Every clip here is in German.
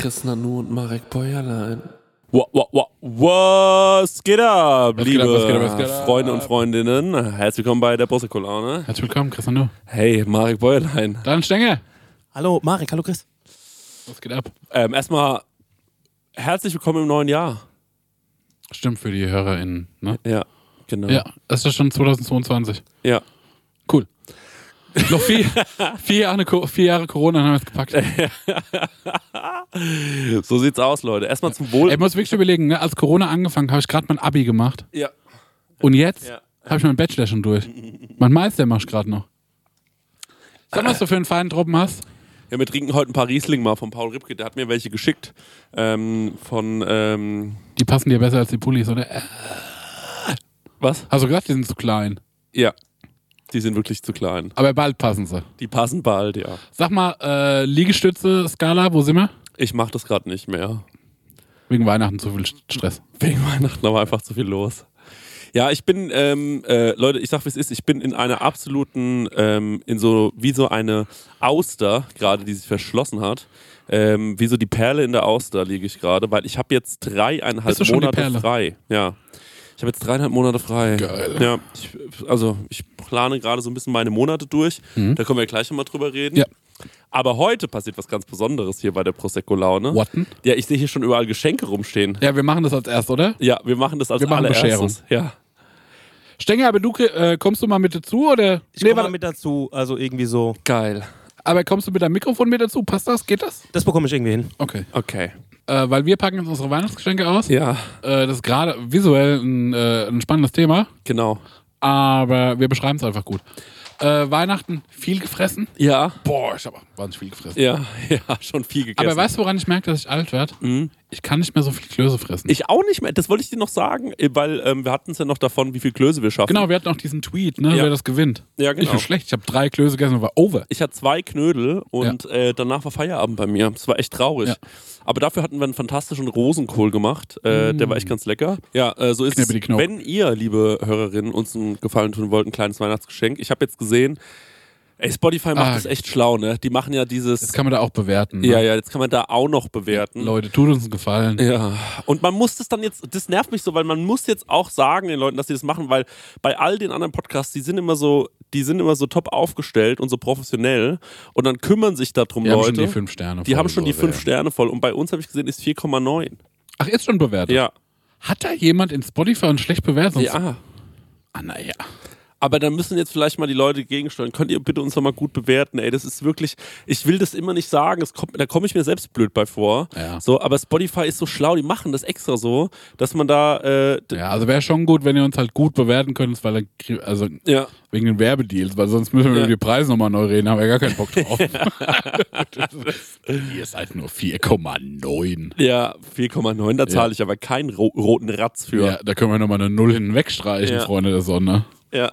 Chris Nanu und Marek Bäuerlein. Wa- wa- wa- Was geht ab, Was geht liebe ab, was geht ab, was geht ab? Freunde und Freundinnen? Herzlich willkommen bei der Prosecco-Laune. Herzlich willkommen, Chris du. Hey, Marek Bäuerlein. Dann Stenge. Hallo Marek, hallo Chris. Was geht ab? Ähm, erstmal herzlich willkommen im neuen Jahr. Stimmt für die HörerInnen, ne? Ja, genau. Ja, es ist schon 2022. ja. Cool. Noch vier, vier, Jahre, vier Jahre Corona haben wir es gepackt. So sieht's aus, Leute. Erstmal zum Wohl. Ich muss wirklich überlegen, ne? als Corona angefangen habe ich gerade mein Abi gemacht. ja. Und jetzt Ja. habe ich meinen Bachelor schon durch. Mein Meister mach ich gerade noch. Sag mal, was du für einen feinen Truppen hast. ja, wir trinken heute ein paar Riesling mal von Paul Ripke. Der hat mir welche geschickt. Ähm, von, ähm, Die passen dir besser als die Pullis, oder? Äh, was? Hast du gesagt, die sind zu klein. Ja. Die sind wirklich zu klein. Aber bald passen sie. Die passen bald, ja. Sag mal, äh, Liegestütze, Skala, wo sind wir? Ich mach das gerade nicht mehr. Wegen Weihnachten zu viel Stress. Wegen Weihnachten aber einfach zu viel los. Ja, ich bin, ähm, äh, Leute, ich sag wie es ist, ich bin in einer absoluten, ähm, in so, wie so eine Auster, gerade die sich verschlossen hat. Ähm, wie so die Perle in der Auster liege ich gerade, weil ich habe jetzt dreieinhalb Monate Perle? frei. Ja. Ich habe jetzt dreieinhalb Monate frei. Geil. Ja, ich, also ich plane gerade so ein bisschen meine Monate durch. Da können wir gleich nochmal drüber reden. Mhm. Ja. Aber heute passiert was ganz Besonderes hier bei der Prosecco-Laune. Watten? Ja, ich sehe hier schon überall Geschenke rumstehen. Ja, wir machen das als erst, oder? Ja, wir machen das als Wir machen allererstes. Ja. Stenger, aber du äh, kommst du mal mit dazu oder? Ich komme warte. mal mit dazu, also irgendwie so. Geil. Aber kommst du mit deinem Mikrofon mit dazu? Passt das? Geht das? Das bekomme ich irgendwie hin. Okay. Okay. Äh, weil wir packen jetzt unsere Weihnachtsgeschenke aus. Ja, Äh, das ist gerade visuell ein, äh, ein spannendes Thema, genau. aber wir beschreiben es einfach gut. Äh, Weihnachten viel gefressen. Ja, Boah, ich habe wahnsinnig viel gefressen. ja, ja, schon viel gegessen. Aber weißt du, woran ich merke, dass ich alt werde? Ich kann nicht mehr so viel Klöße fressen. ich auch nicht mehr. Das wollte ich dir noch sagen, weil ähm, wir hatten es ja noch davon, wie viel Klöße wir schaffen. genau, wir hatten auch diesen Tweet, ne, Ja. wer das gewinnt. Ja, genau. Ich bin schlecht. Ich habe drei Klöße gegessen und war over. Ich hatte zwei Knödel und äh, danach war Feierabend bei mir. Das war echt traurig. Ja. Aber dafür hatten wir einen fantastischen Rosenkohl gemacht. Äh, Der war echt ganz lecker. Ja, äh, so ist es. Wenn ihr, liebe Hörerinnen, uns einen Gefallen tun wollt, ein kleines Weihnachtsgeschenk. Ich habe jetzt gesehen, ey, Spotify macht Ah. das echt schlau, ne? Die machen ja dieses. Das kann man da auch bewerten. Ne? ja, ja, jetzt kann man da auch noch bewerten. Leute, tut uns einen Gefallen. Ja, und man muss das dann jetzt, das nervt mich so, weil man muss jetzt auch sagen den Leuten, dass sie das machen, weil bei all den anderen Podcasts, die sind immer so, die sind immer so top aufgestellt und so professionell und dann kümmern sich darum Die haben Leute. schon die fünf Sterne die voll, haben schon die fünf. Sterne voll und bei uns habe ich gesehen, ist 4,9. Ach, ist schon bewertet? Ja. Hat da jemand in Spotify uns schlecht bewertet? Ja. Ah, naja. Aber da müssen jetzt vielleicht mal die Leute gegensteuern. Könnt ihr bitte uns noch mal gut bewerten? Ey, das ist wirklich, ich will das immer nicht sagen, kommt, da komme ich mir selbst blöd bei vor. Ja. So, aber Spotify ist so schlau, die machen das extra so, dass man da, äh, Ja, also wäre schon gut, wenn ihr uns halt gut bewerten könnt, weil dann, also ja. wegen den Werbedeals, weil sonst müssen wir Ja. über die Preise nochmal neu reden, haben wir gar keinen Bock drauf. Ihr seid nur 4,9. Ja, 4,9, da zahle ich aber keinen ro roten Ratz für. Ja, da können wir nochmal eine Null hinten wegstreichen, Ja. Freunde der Sonne. Ja.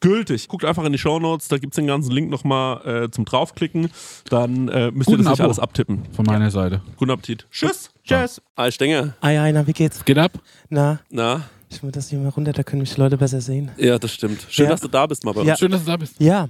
gültig. Guckt einfach in die Shownotes, da gibt's den ganzen Link nochmal äh, zum draufklicken. Dann äh, müsst ihr Guten das nicht Abo. alles abtippen. Von meiner Seite. Guten Appetit. Tschüss. Tschüss. Hi Stenger. Ei, ei, na, wie geht's? Geht ab? Na, Na? ich will das hier mal runter, da können mich die Leute besser sehen. Ja, das stimmt. Schön, Ja. dass du da bist, mal bei uns. Ja. Schön, dass du da bist. Ja.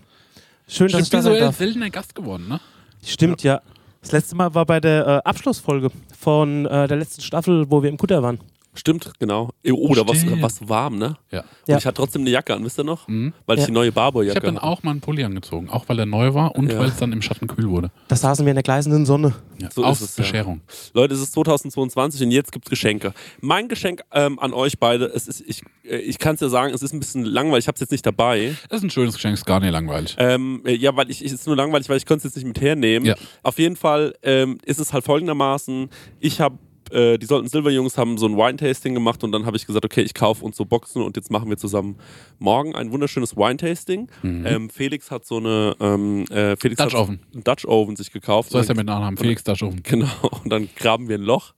Schön, Du dass bist ich da sein visuell darf. seltener Gast geworden, ne? Stimmt, ja. Das letzte Mal war bei der äh, Abschlussfolge von äh, der letzten Staffel, wo wir im Kutter waren. Stimmt, genau. Oh, da was, was warm, ne? Ja. Und Ja. ich hatte trotzdem eine Jacke an, wisst ihr noch? Mhm. Weil ich Ja. die neue Ich Barbour-Jacke habe dann hatte. auch mal einen Pulli angezogen, auch weil er neu war und Ja. weil es dann im Schatten kühl wurde. Da saßen wir in der gleißenden Sonne. Ja. So Aus ist es, ja. Bescherung. Leute, es ist 2022 und jetzt gibt's Geschenke. Mein Geschenk ähm, an euch beide, es ist, ich, äh, ich kann es ja sagen, es ist ein bisschen langweilig, ich habe es jetzt nicht dabei. Das ist ein schönes Geschenk, ist gar nicht langweilig. Ähm, äh, ja, weil ich, ich es ist nur langweilig, weil ich konnte es jetzt nicht mit hernehmen. Ja. Auf jeden Fall ähm, ist es halt folgendermaßen, ich habe äh, die sollten Silberjungs haben so ein Wine-Tasting gemacht und dann habe ich gesagt, okay, ich kaufe uns so Boxen und jetzt machen wir zusammen morgen ein wunderschönes Wine-Tasting. Ähm, Felix hat so eine ähm, äh, Felix Mhm. Dutch hat Oven. einen Dutch Oven sich gekauft. So heißt er mit Nachnamen. Felix Daschofen. Genau, und dann graben wir ein Loch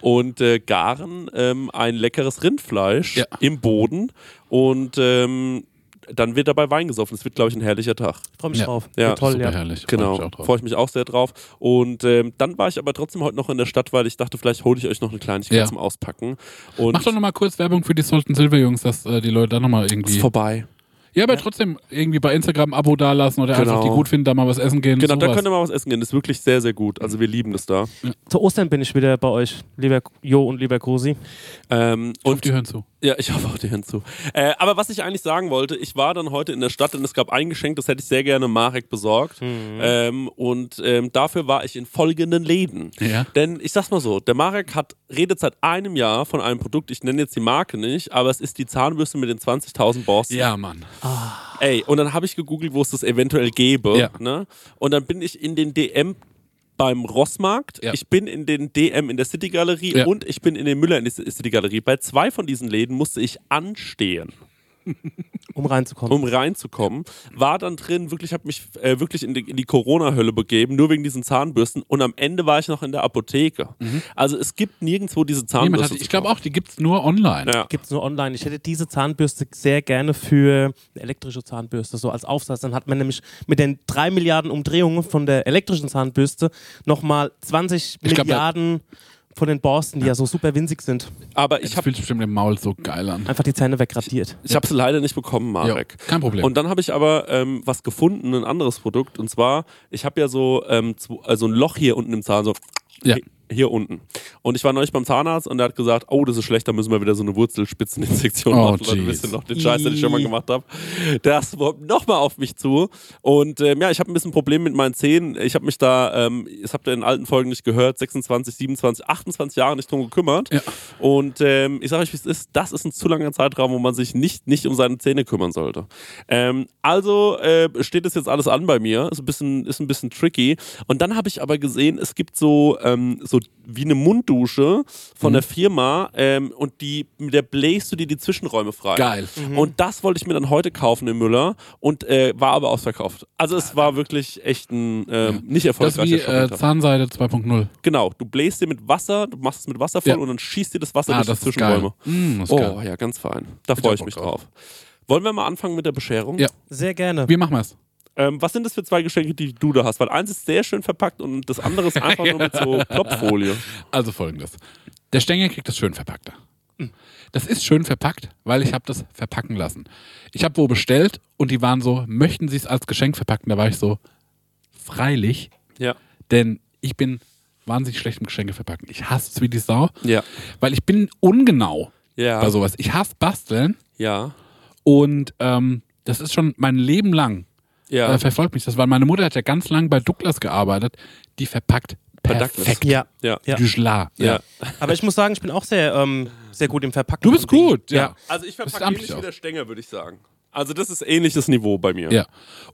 und äh, garen ähm, ein leckeres Rindfleisch Ja. im Boden und ähm, dann wird dabei Wein gesoffen. Es wird, glaube ich, ein herrlicher Tag. Ich freue mich Ja. drauf. Ja, toll, Super ja. herrlich. Freu Genau, mich auch drauf. freue ich mich auch sehr drauf. Und ähm, dann war ich aber trotzdem heute noch in der Stadt, weil ich dachte, vielleicht hole ich euch noch eine Kleinigkeit Ja. zum Auspacken. Und Mach doch nochmal kurz Werbung für die Sultan Silver Jungs, dass äh, die Leute da nochmal ist irgendwie. vorbei. Ja, aber trotzdem irgendwie bei Instagram ein Abo dalassen oder Genau. einfach die gut finden, da mal was essen gehen. Genau, da sowas. könnt ihr mal was essen gehen. Das ist wirklich sehr, sehr gut. Also wir lieben das da. Zu Ostern bin ich wieder bei euch, lieber Jo und lieber Krusi. Ähm, Und und die hören zu. Ja, ich hoffe auch dir hinzu. Äh, aber was ich eigentlich sagen wollte, ich war dann heute in der Stadt und es gab ein Geschenk, das hätte ich sehr gerne Marek besorgt. Ähm, und ähm, dafür war ich in folgenden Läden. Ja. Denn ich sag's mal so, der Marek hat, redet seit einem Jahr von einem Produkt, ich nenne jetzt die Marke nicht, aber es ist die Zahnbürste mit den 20.000 Borsten. Ja, Mann. Ey, und dann habe ich gegoogelt, wo es das eventuell gäbe. Ja. Ne? Und dann bin ich in den DM beim Rossmarkt, Ja. ich bin in den DM in der City Galerie Ja. und ich bin in den Müller in der City Galerie. Bei zwei von diesen Läden musste ich anstehen, Um reinzukommen. um reinzukommen. War dann drin, wirklich, habe mich äh, wirklich in die, die Corona-Hölle begeben, nur wegen diesen Zahnbürsten. Und am Ende war ich noch in der Apotheke. Also es gibt nirgendwo diese Mhm. Zahnbürste. hat, ich glaube auch, die gibt's nur online. Ja. Gibt es nur online. Ich hätte diese Zahnbürste sehr gerne für eine elektrische Zahnbürste, so als Aufsatz. Dann hat man nämlich mit den drei Milliarden Umdrehungen von der elektrischen Zahnbürste nochmal 20 Ich glaub, Milliarden von den Borsten, die ja so super winzig sind. Aber Ich ich habe fühlt sich bestimmt im Maul so geil an. Einfach die Zähne wegradiert. ich habe sie leider nicht bekommen, Marek. Ja, kein Problem. Und dann habe ich aber ähm, was gefunden, ein anderes Produkt. Und zwar, ich habe ja so, ähm, also ein Loch hier unten im Zahn, so. Ja. Hier unten. Und ich war neulich beim Zahnarzt und der hat gesagt, oh, das ist schlecht, da müssen wir wieder so eine Wurzelspitzeninsektion Oh, machen. Wisst ihr noch den Scheiß, den ich schon mal gemacht habe. Das nochmal auf mich zu. Und ähm, ja, ich habe ein bisschen Problem mit meinen Zähnen. Ich habe mich da, ähm, das habt ihr in alten Folgen nicht gehört, 26, 27, 28 Jahre nicht drum gekümmert. Ja. Und ähm, ich sage euch, wie es ist, das ist ein zu langer Zeitraum, wo man sich nicht, nicht um seine Zähne kümmern sollte. Ähm, also äh, steht es jetzt alles an bei mir. Ist ein bisschen, ist ein bisschen tricky. Und dann habe ich aber gesehen, es gibt so, ähm, so wie eine Munddusche von der Firma ähm, und die, mit der bläst du dir die Zwischenräume frei. Geil. Und das wollte ich mir dann heute kaufen im Müller und äh, war aber ausverkauft. Also es war wirklich echt ein ähm, nicht Das ist erfolgreicher wie äh. Zahnseide 2.0. Genau, du bläst dir mit Wasser, du machst es mit Wasser voll Ja. und dann schießt dir das Wasser Ah, durch das die ist geil. Zwischenräume. Mm, das ist Oh geil. ja, ganz fein. Da freue ich mich drauf. drauf. Wollen wir mal anfangen mit der Bescherung? Ja. Sehr gerne. Wie machen wir es? Ähm, was sind das für zwei Geschenke, die du da hast? Weil eins ist sehr schön verpackt und das andere ist einfach nur mit so Plopfolie. Also folgendes. Der Stängel kriegt das schön verpackte. Das ist schön verpackt, weil ich habe das verpacken lassen. Ich habe wo bestellt und die waren so, möchten Sie es als Geschenk verpacken? Da war ich so, freilich, Ja. denn ich bin wahnsinnig schlecht im Geschenke verpacken. Ich hasse es wie die Sau, Ja. weil ich bin ungenau Ja. bei sowas. Ich hasse basteln ja. und ähm, das ist schon mein Leben lang Ja. äh, verfolgt mich das, weil meine Mutter hat ja ganz lang bei Douglas gearbeitet, die verpackt perfekt. Ja. ja. Ja. Du Schla. Ja. Aber ich muss sagen, ich bin auch sehr, ähm, sehr gut im Verpacken. Du bist gut, ja. Also ich verpacke ähnlich wie der Stänger, würde ich sagen. Also das ist ähnliches Niveau bei mir. Ja.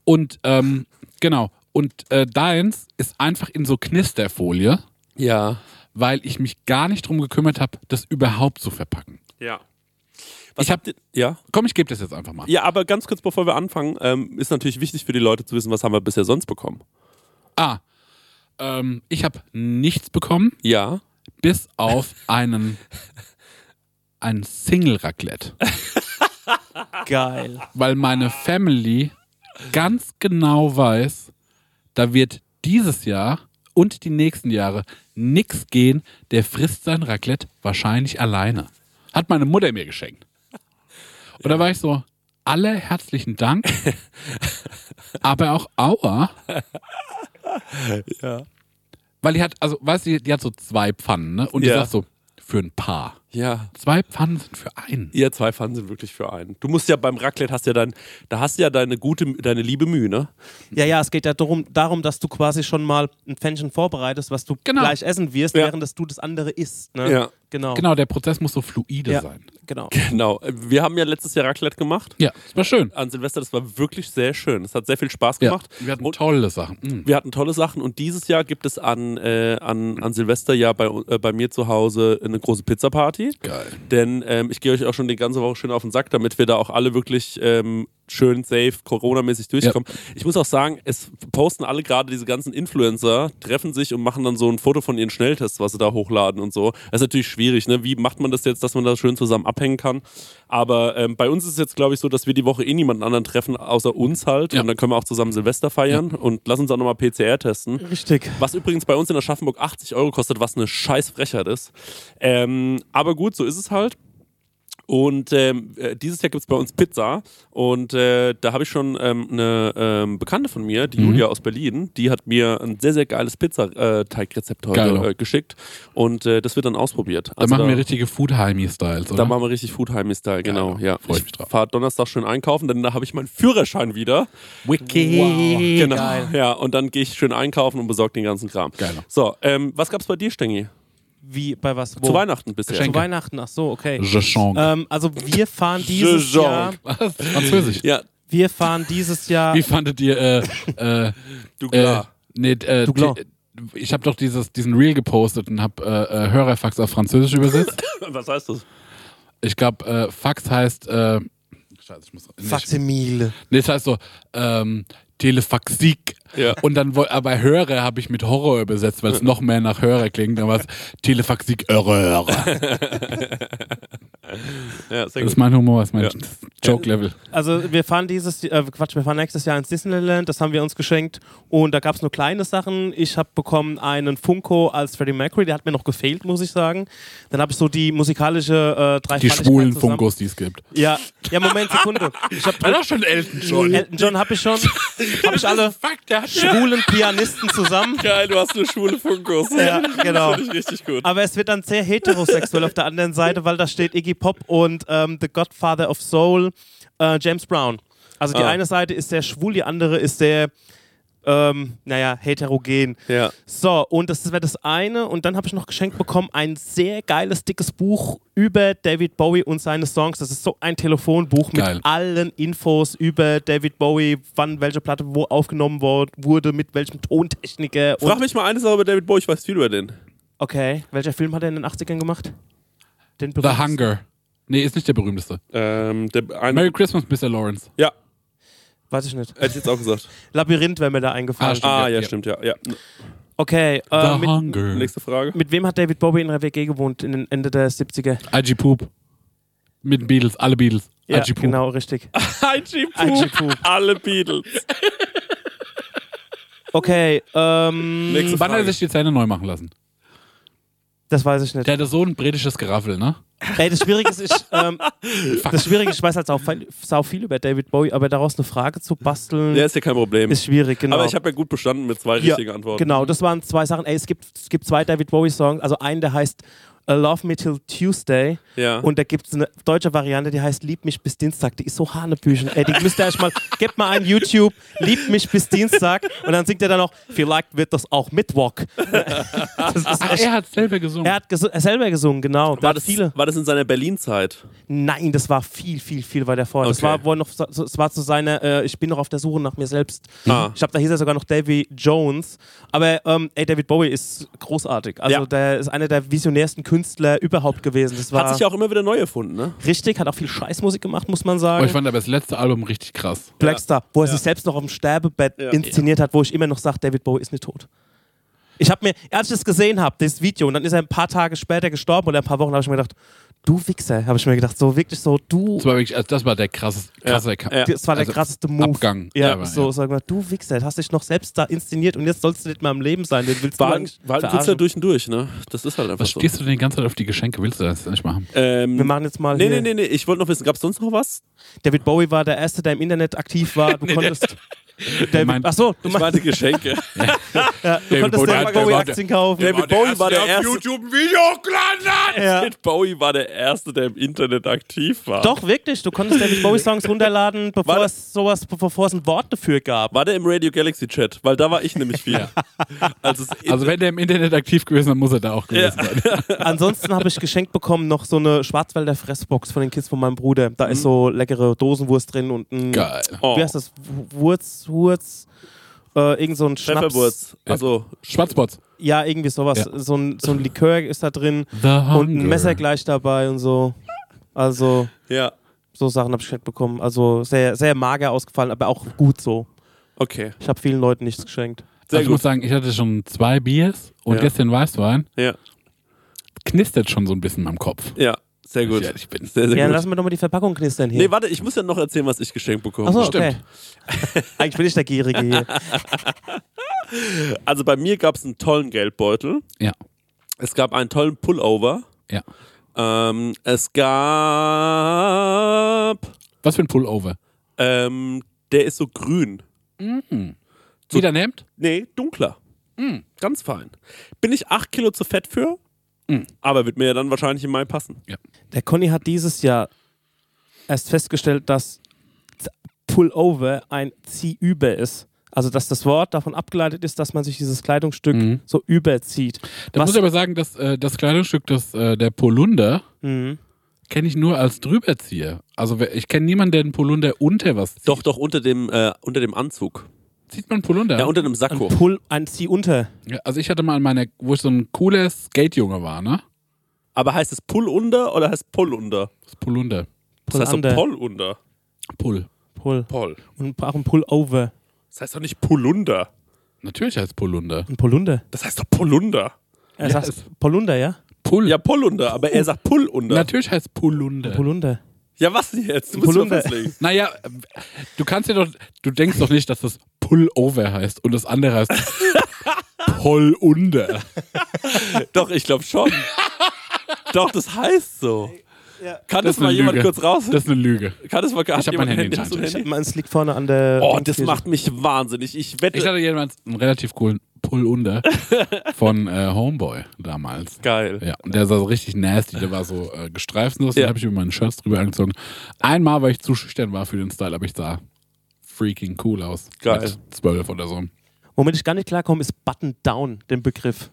Und ähm, genau. Und äh, deins ist einfach in so Knisterfolie, Ja. weil ich mich gar nicht drum gekümmert habe, das überhaupt zu verpacken. Ja. Was Ich hab- habt ihr? Ja. Komm, ich gebe das jetzt einfach mal. Ja, aber ganz kurz bevor wir anfangen, ähm, ist natürlich wichtig für die Leute zu wissen, was haben wir bisher sonst bekommen. Ah, ähm, ich habe nichts bekommen, Ja. bis auf einen ein Single Raclette, Geil. weil meine Family ganz genau weiß, da wird dieses Jahr und die nächsten Jahre nix gehen. Der frisst sein Raclette wahrscheinlich alleine. Hat meine Mutter mir geschenkt. Und da war ich so, alle herzlichen Dank, aber auch Aua. Ja. Weil die hat, also, weißt du, die hat so zwei Pfannen, ne? Und die Ja. sagt so, für ein Paar. Ja. Zwei Pfannen sind für einen. Ihr zwei Pfannen sind wirklich für einen. Du musst ja beim Raclette hast ja dein, da hast du ja deine gute, deine liebe Mühe, ne? Ja, ja, es geht ja darum, darum, dass du quasi schon mal ein Pfännchen vorbereitest, was du Genau. gleich essen wirst, Ja. während dass du das andere isst. Ne? Ja. Genau. Genau, der Prozess muss so fluide Ja. sein. Genau. Genau. Wir haben ja letztes Jahr Raclette gemacht. Ja, das war schön. An Silvester, das war wirklich sehr schön. Es hat sehr viel Spaß Ja, gemacht. wir hatten Und tolle Sachen. Mm. wir hatten tolle Sachen und dieses Jahr gibt es an, äh, an, an Silvester ja bei, äh, bei mir zu Hause eine große Pizza-Party. Geil. Denn ähm, ich gehe euch auch schon die ganze Woche schön auf den Sack, damit wir da auch alle wirklich ähm, schön safe, Corona-mäßig durchkommen. Ich muss auch sagen, es posten alle gerade diese ganzen Influencer, treffen sich und machen dann so ein Foto von ihren Schnelltests, was sie da hochladen und so. Das ist natürlich schwierig, ne? Wie macht man das jetzt, dass man da schön zusammen abhängen kann? Aber ähm, bei uns ist es jetzt, glaube ich, so, dass wir die Woche eh niemanden anderen treffen, außer uns halt. Ja. Und dann können wir auch zusammen Silvester feiern und lass uns auch nochmal PCR testen. Richtig. Was übrigens bei uns in Aschaffenburg 80 Euro kostet, was eine scheiß Frechheit ist. Ähm, aber gut, so ist es halt. Und ähm, äh, dieses Jahr gibt es bei uns Pizza. Und äh, da habe ich schon ähm, eine ähm, Bekannte von mir, die Mhm. Julia aus Berlin, die hat mir ein sehr, sehr geiles Pizzateigrezept Geil. heute äh, geschickt. Und äh, das wird dann ausprobiert. Da machen wir richtige Food-Heimi-Styles, oder? Da machen wir richtig Food-Heimi-Style, genau. Geil. Ja. Freu ich mich drauf. fahre Donnerstag schön einkaufen, denn da habe ich meinen Führerschein wieder. Wiki. Genau. Geil. Ja, und dann gehe ich schön einkaufen und besorge den ganzen Kram. Geil. So, ähm, was gab's bei dir, Stengi? Wie, bei was? Wo? Zu Weihnachten bisher. Geschenke. Zu Weihnachten, ach so, okay. Ähm, also wir fahren dieses Je Jahr, Was? Französisch. Ja, wir fahren dieses Jahr, Wie fandet ihr, äh, äh, du äh, klar. nee, äh, Du klar. die- ich habe doch dieses, diesen Reel gepostet und habe äh, äh, Hörerfax auf Französisch übersetzt. was heißt das? Ich glaube, äh, Fax heißt, äh, Scheiße, ich muss, nee, Faximile. Nee, das heißt so, ähm, Telefaxik. Ja. Und dann, aber bei Hörer habe ich mit Horror übersetzt, weil es noch mehr nach Hörer klingt. Dann war es Telefaxik, Hörer. Ja, Das ist mein Humor, das ist mein Ja. Joke-Level. Also wir fahren dieses, äh, Quatsch, wir fahren nächstes Jahr ins Disneyland, das haben wir uns geschenkt und da gab es nur kleine Sachen. Ich habe bekommen einen Funko als Freddie Mercury, der hat mir noch gefehlt, muss ich sagen. Dann habe ich so die musikalische äh, Die Dreifaltigkeit schwulen zusammen- Funkos, die es gibt. Ja, ja, Moment, Sekunde. Ich habe doch schon Elton Elton John habe ich schon. Habe ich alle. Fuck, der schwulen Pianisten zusammen. Geil, du hast nur schwule Funkos. Ja, genau. Das finde ich richtig gut. Aber es wird dann sehr heterosexuell auf der anderen Seite, weil da steht Iggy Pop und ähm, The Godfather of Soul, äh, James Brown. Also die Ah. eine Seite ist sehr schwul, die andere ist sehr, ähm, naja, heterogen. Ja. So, und das wäre das eine. Und dann habe ich noch geschenkt bekommen ein sehr geiles, dickes Buch über David Bowie und seine Songs. Das ist so ein Telefonbuch mit Geil. allen Infos über David Bowie, wann welche Platte wo aufgenommen wurde, mit welchem Tontechniker. Frag mich mal eine Sache über David Bowie, ich weiß viel über den. okay, welcher Film hat er in den 80ern gemacht? Den The. Hunger. Nee, ist nicht der berühmteste. Ähm, der, Merry Christmas, Mr. Lawrence. ja, Weiß ich nicht. hätte ich jetzt auch gesagt. Labyrinth wäre mir da eingefallen. stimmt. Ah, ja, ja, stimmt, ja. ja. Okay, The äh, mit, Hunger. Nächste Frage. mit wem hat David Bowie in einer WG gewohnt in den Ende der 70er? IG Poop. Mit den Beatles, alle Beatles. Ja, IG Poop. genau, richtig. IG IG Poop. Alle Beatles. Okay, ähm, Wann hat er sich die Zähne neu machen lassen? Das weiß ich nicht. Der hatte so ein britisches Geraffel, ne? Ey, das Schwierige ist, ich, ähm, das Schwierige ist, ich weiß halt sau, viel- sau viel über David Bowie, aber daraus eine Frage zu basteln, Ja, ist ja kein Problem. ist schwierig, genau. Aber ich habe ja gut bestanden mit zwei Ja, richtigen Antworten. Genau, das waren zwei Sachen. Ey, es gibt, es gibt zwei David Bowie-Songs, also einen, der heißt äh, Love Me Till Tuesday Ja. und da gibt es eine deutsche Variante, die heißt Lieb mich bis Dienstag. Die ist so hanebüchen. Ey, die müsst ihr mal, gebt mal ein YouTube, Lieb mich bis Dienstag und dann singt er dann noch, vielleicht wird das auch Mittwoch. das ist Ach, echt, er hat selber gesungen. er hat gesu er selber gesungen, genau. Da war, hat das, viele. war das in seiner Berlin-Zeit? Nein, das war viel, viel, viel weiter vor. Das Okay. war wohl noch, es war zu seiner, äh, ich bin noch auf der Suche nach mir selbst. Ah. Ich glaube, da hieß er sogar noch Davy Jones. Aber ähm, ey, David Bowie ist großartig. Also Ja. der ist einer der visionärsten Künstler überhaupt gewesen. Das war Hat sich ja auch immer wieder neu erfunden, ne? richtig, hat auch viel Scheißmusik gemacht, muss man sagen. Oh, ich fand aber das letzte Album richtig krass. Blackstar, wo er sich selbst noch auf dem Sterbebett Ja. inszeniert hat, wo ich immer noch sage, David Bowie ist nicht tot. Ich habe mir, als ich das gesehen habe, das Video, und dann ist er ein paar Tage später gestorben oder ein paar Wochen, habe ich mir gedacht, du Wichser, habe ich mir gedacht, so wirklich so, du, Das war wirklich, also das war der krasse, krasse Ja. das war der also krasseste Move. Abgang. Ja, Aber, so, ja. sag mal, du Wichser, hast dich noch selbst da inszeniert und jetzt sollst du nicht mehr im Leben sein. Den willst War, du eigentlich war ein verarschen. Künstler durch und durch, ne? Das ist halt einfach Was so. stehst du denn die ganze Zeit auf die Geschenke? Willst du das nicht machen? Ähm, Wir machen jetzt mal nee, hier. nee, nee, nee, ich wollte noch wissen, gab es sonst noch was? David Bowie war der Erste, der im Internet aktiv war. Du konntest... David, meint- achso, du, Ich meinst, meinte Geschenke. ja, du konntest Bowie, David der Bowie Aktien kaufen. David Bowie war der erste. YouTube ein Video hat! ja. David Bowie war der Erste, der im Internet aktiv war. Doch, wirklich. Du konntest David Bowie Songs runterladen, bevor War- es sowas, bevor es ein Wort dafür gab. War der im Radio Galaxy Chat? Weil da war ich nämlich viel. Als es Also wenn der im Internet aktiv gewesen ist, dann muss er da auch gewesen sein. Ansonsten habe ich geschenkt bekommen noch so eine Schwarzwälder Fressbox von den Kids von meinem Bruder. Da ist so leckere Dosenwurst drin und ein Geil. oh, wie heißt das? Wurz, Wurz, äh, irgend so ein Schnaps. Also, Schwarzbots. Ja, irgendwie sowas. Ja. So, ein, so ein Likör ist da drin The und ein Messer gleich dabei und so. Also, ja. so Sachen habe ich geschenkt bekommen. Also sehr, sehr mager ausgefallen, aber auch gut so. Okay. Ich habe vielen Leuten nichts geschenkt. Sehr also ich gut. muss sagen, ich hatte schon zwei Biers und Ja. gestern Weißwein. Ja. Knistert schon so ein bisschen in meinem Kopf. Ja. Sehr gut. ich bin. Sehr, sehr Ja, dann gut. lassen wir doch mal die Verpackung knistern hier. Nee, warte, ich muss ja noch erzählen, was ich geschenkt bekommen Achso, habe. okay. Eigentlich bin ich der Gierige hier. Also bei mir gab es einen tollen Geldbeutel. Ja. Es gab einen tollen Pullover. Ja. Ähm, es gab. Was für ein Pullover? Ähm, der ist so grün. Wieder nehmt? Nee, dunkler. Mm. Ganz fein. Bin ich 8 Kilo zu fett für? Mm. Aber wird mir ja dann wahrscheinlich im Mai passen. Der Conny hat dieses Jahr erst festgestellt, dass Pullover ein Ziehüber ist. Also, dass das Wort davon abgeleitet ist, dass man sich dieses Kleidungsstück Mhm. so überzieht. Da muss ich aber sagen, dass äh, das Kleidungsstück, das, äh, der Polunder, Mhm. kenne ich nur als Drüberzieher. Also ich kenne niemanden, der einen Polunder unter was zieht. Doch, doch, unter dem, äh, unter dem Anzug. Zieht man Polunder? Ja, unter dem Ein Sakko. Pull, ein Ziehunter. Ja, also ich hatte mal meine, wo ich so ein cooler Skate-Junge war, ne? Aber heißt es Pull unter oder heißt Pull unter? Das Polunder. Das heißt Pull-under. doch Poll unter. Pull. Pull. Poll. Und auch ein Pullover. Das heißt doch nicht Pullunder. Natürlich heißt Polunder. Ein Pullunder. Das heißt doch Pullunder. Er Ja, sagt Pullunder, ja? Pull. Ja, Pullunder, aber er sagt Pullunder. Natürlich heißt Polunder. Pullunder. Ja, was denn jetzt? Du musst Pullunder. festlegen. Naja, du kannst ja doch, du denkst doch nicht, dass das Pullover heißt und das andere heißt Polunder. Doch, ich glaube schon. Doch, das heißt so. Kann Das das, ist mal eine jemand Lüge. kurz raus? Das ist eine Lüge. Kann das mal gar Ich hab mein Handy in Hast du ein der Hand. Handy? Meins liegt vorne an der. Oh, das macht mich wahnsinnig. Ich wette. Ich hatte jemals einen relativ coolen Pull-Under von äh, Homeboy damals. Geil. Ja, und der sah so richtig nasty, der war so äh, gestreift und so, Ja. dann habe ich mir meine Shirts drüber angezogen. Einmal, weil ich zu schüchtern war für den Style, aber ich sah freaking cool aus. Geil. Mit zwölf oder so. Womit ich gar nicht klarkomme, ist Button Down, den Begriff.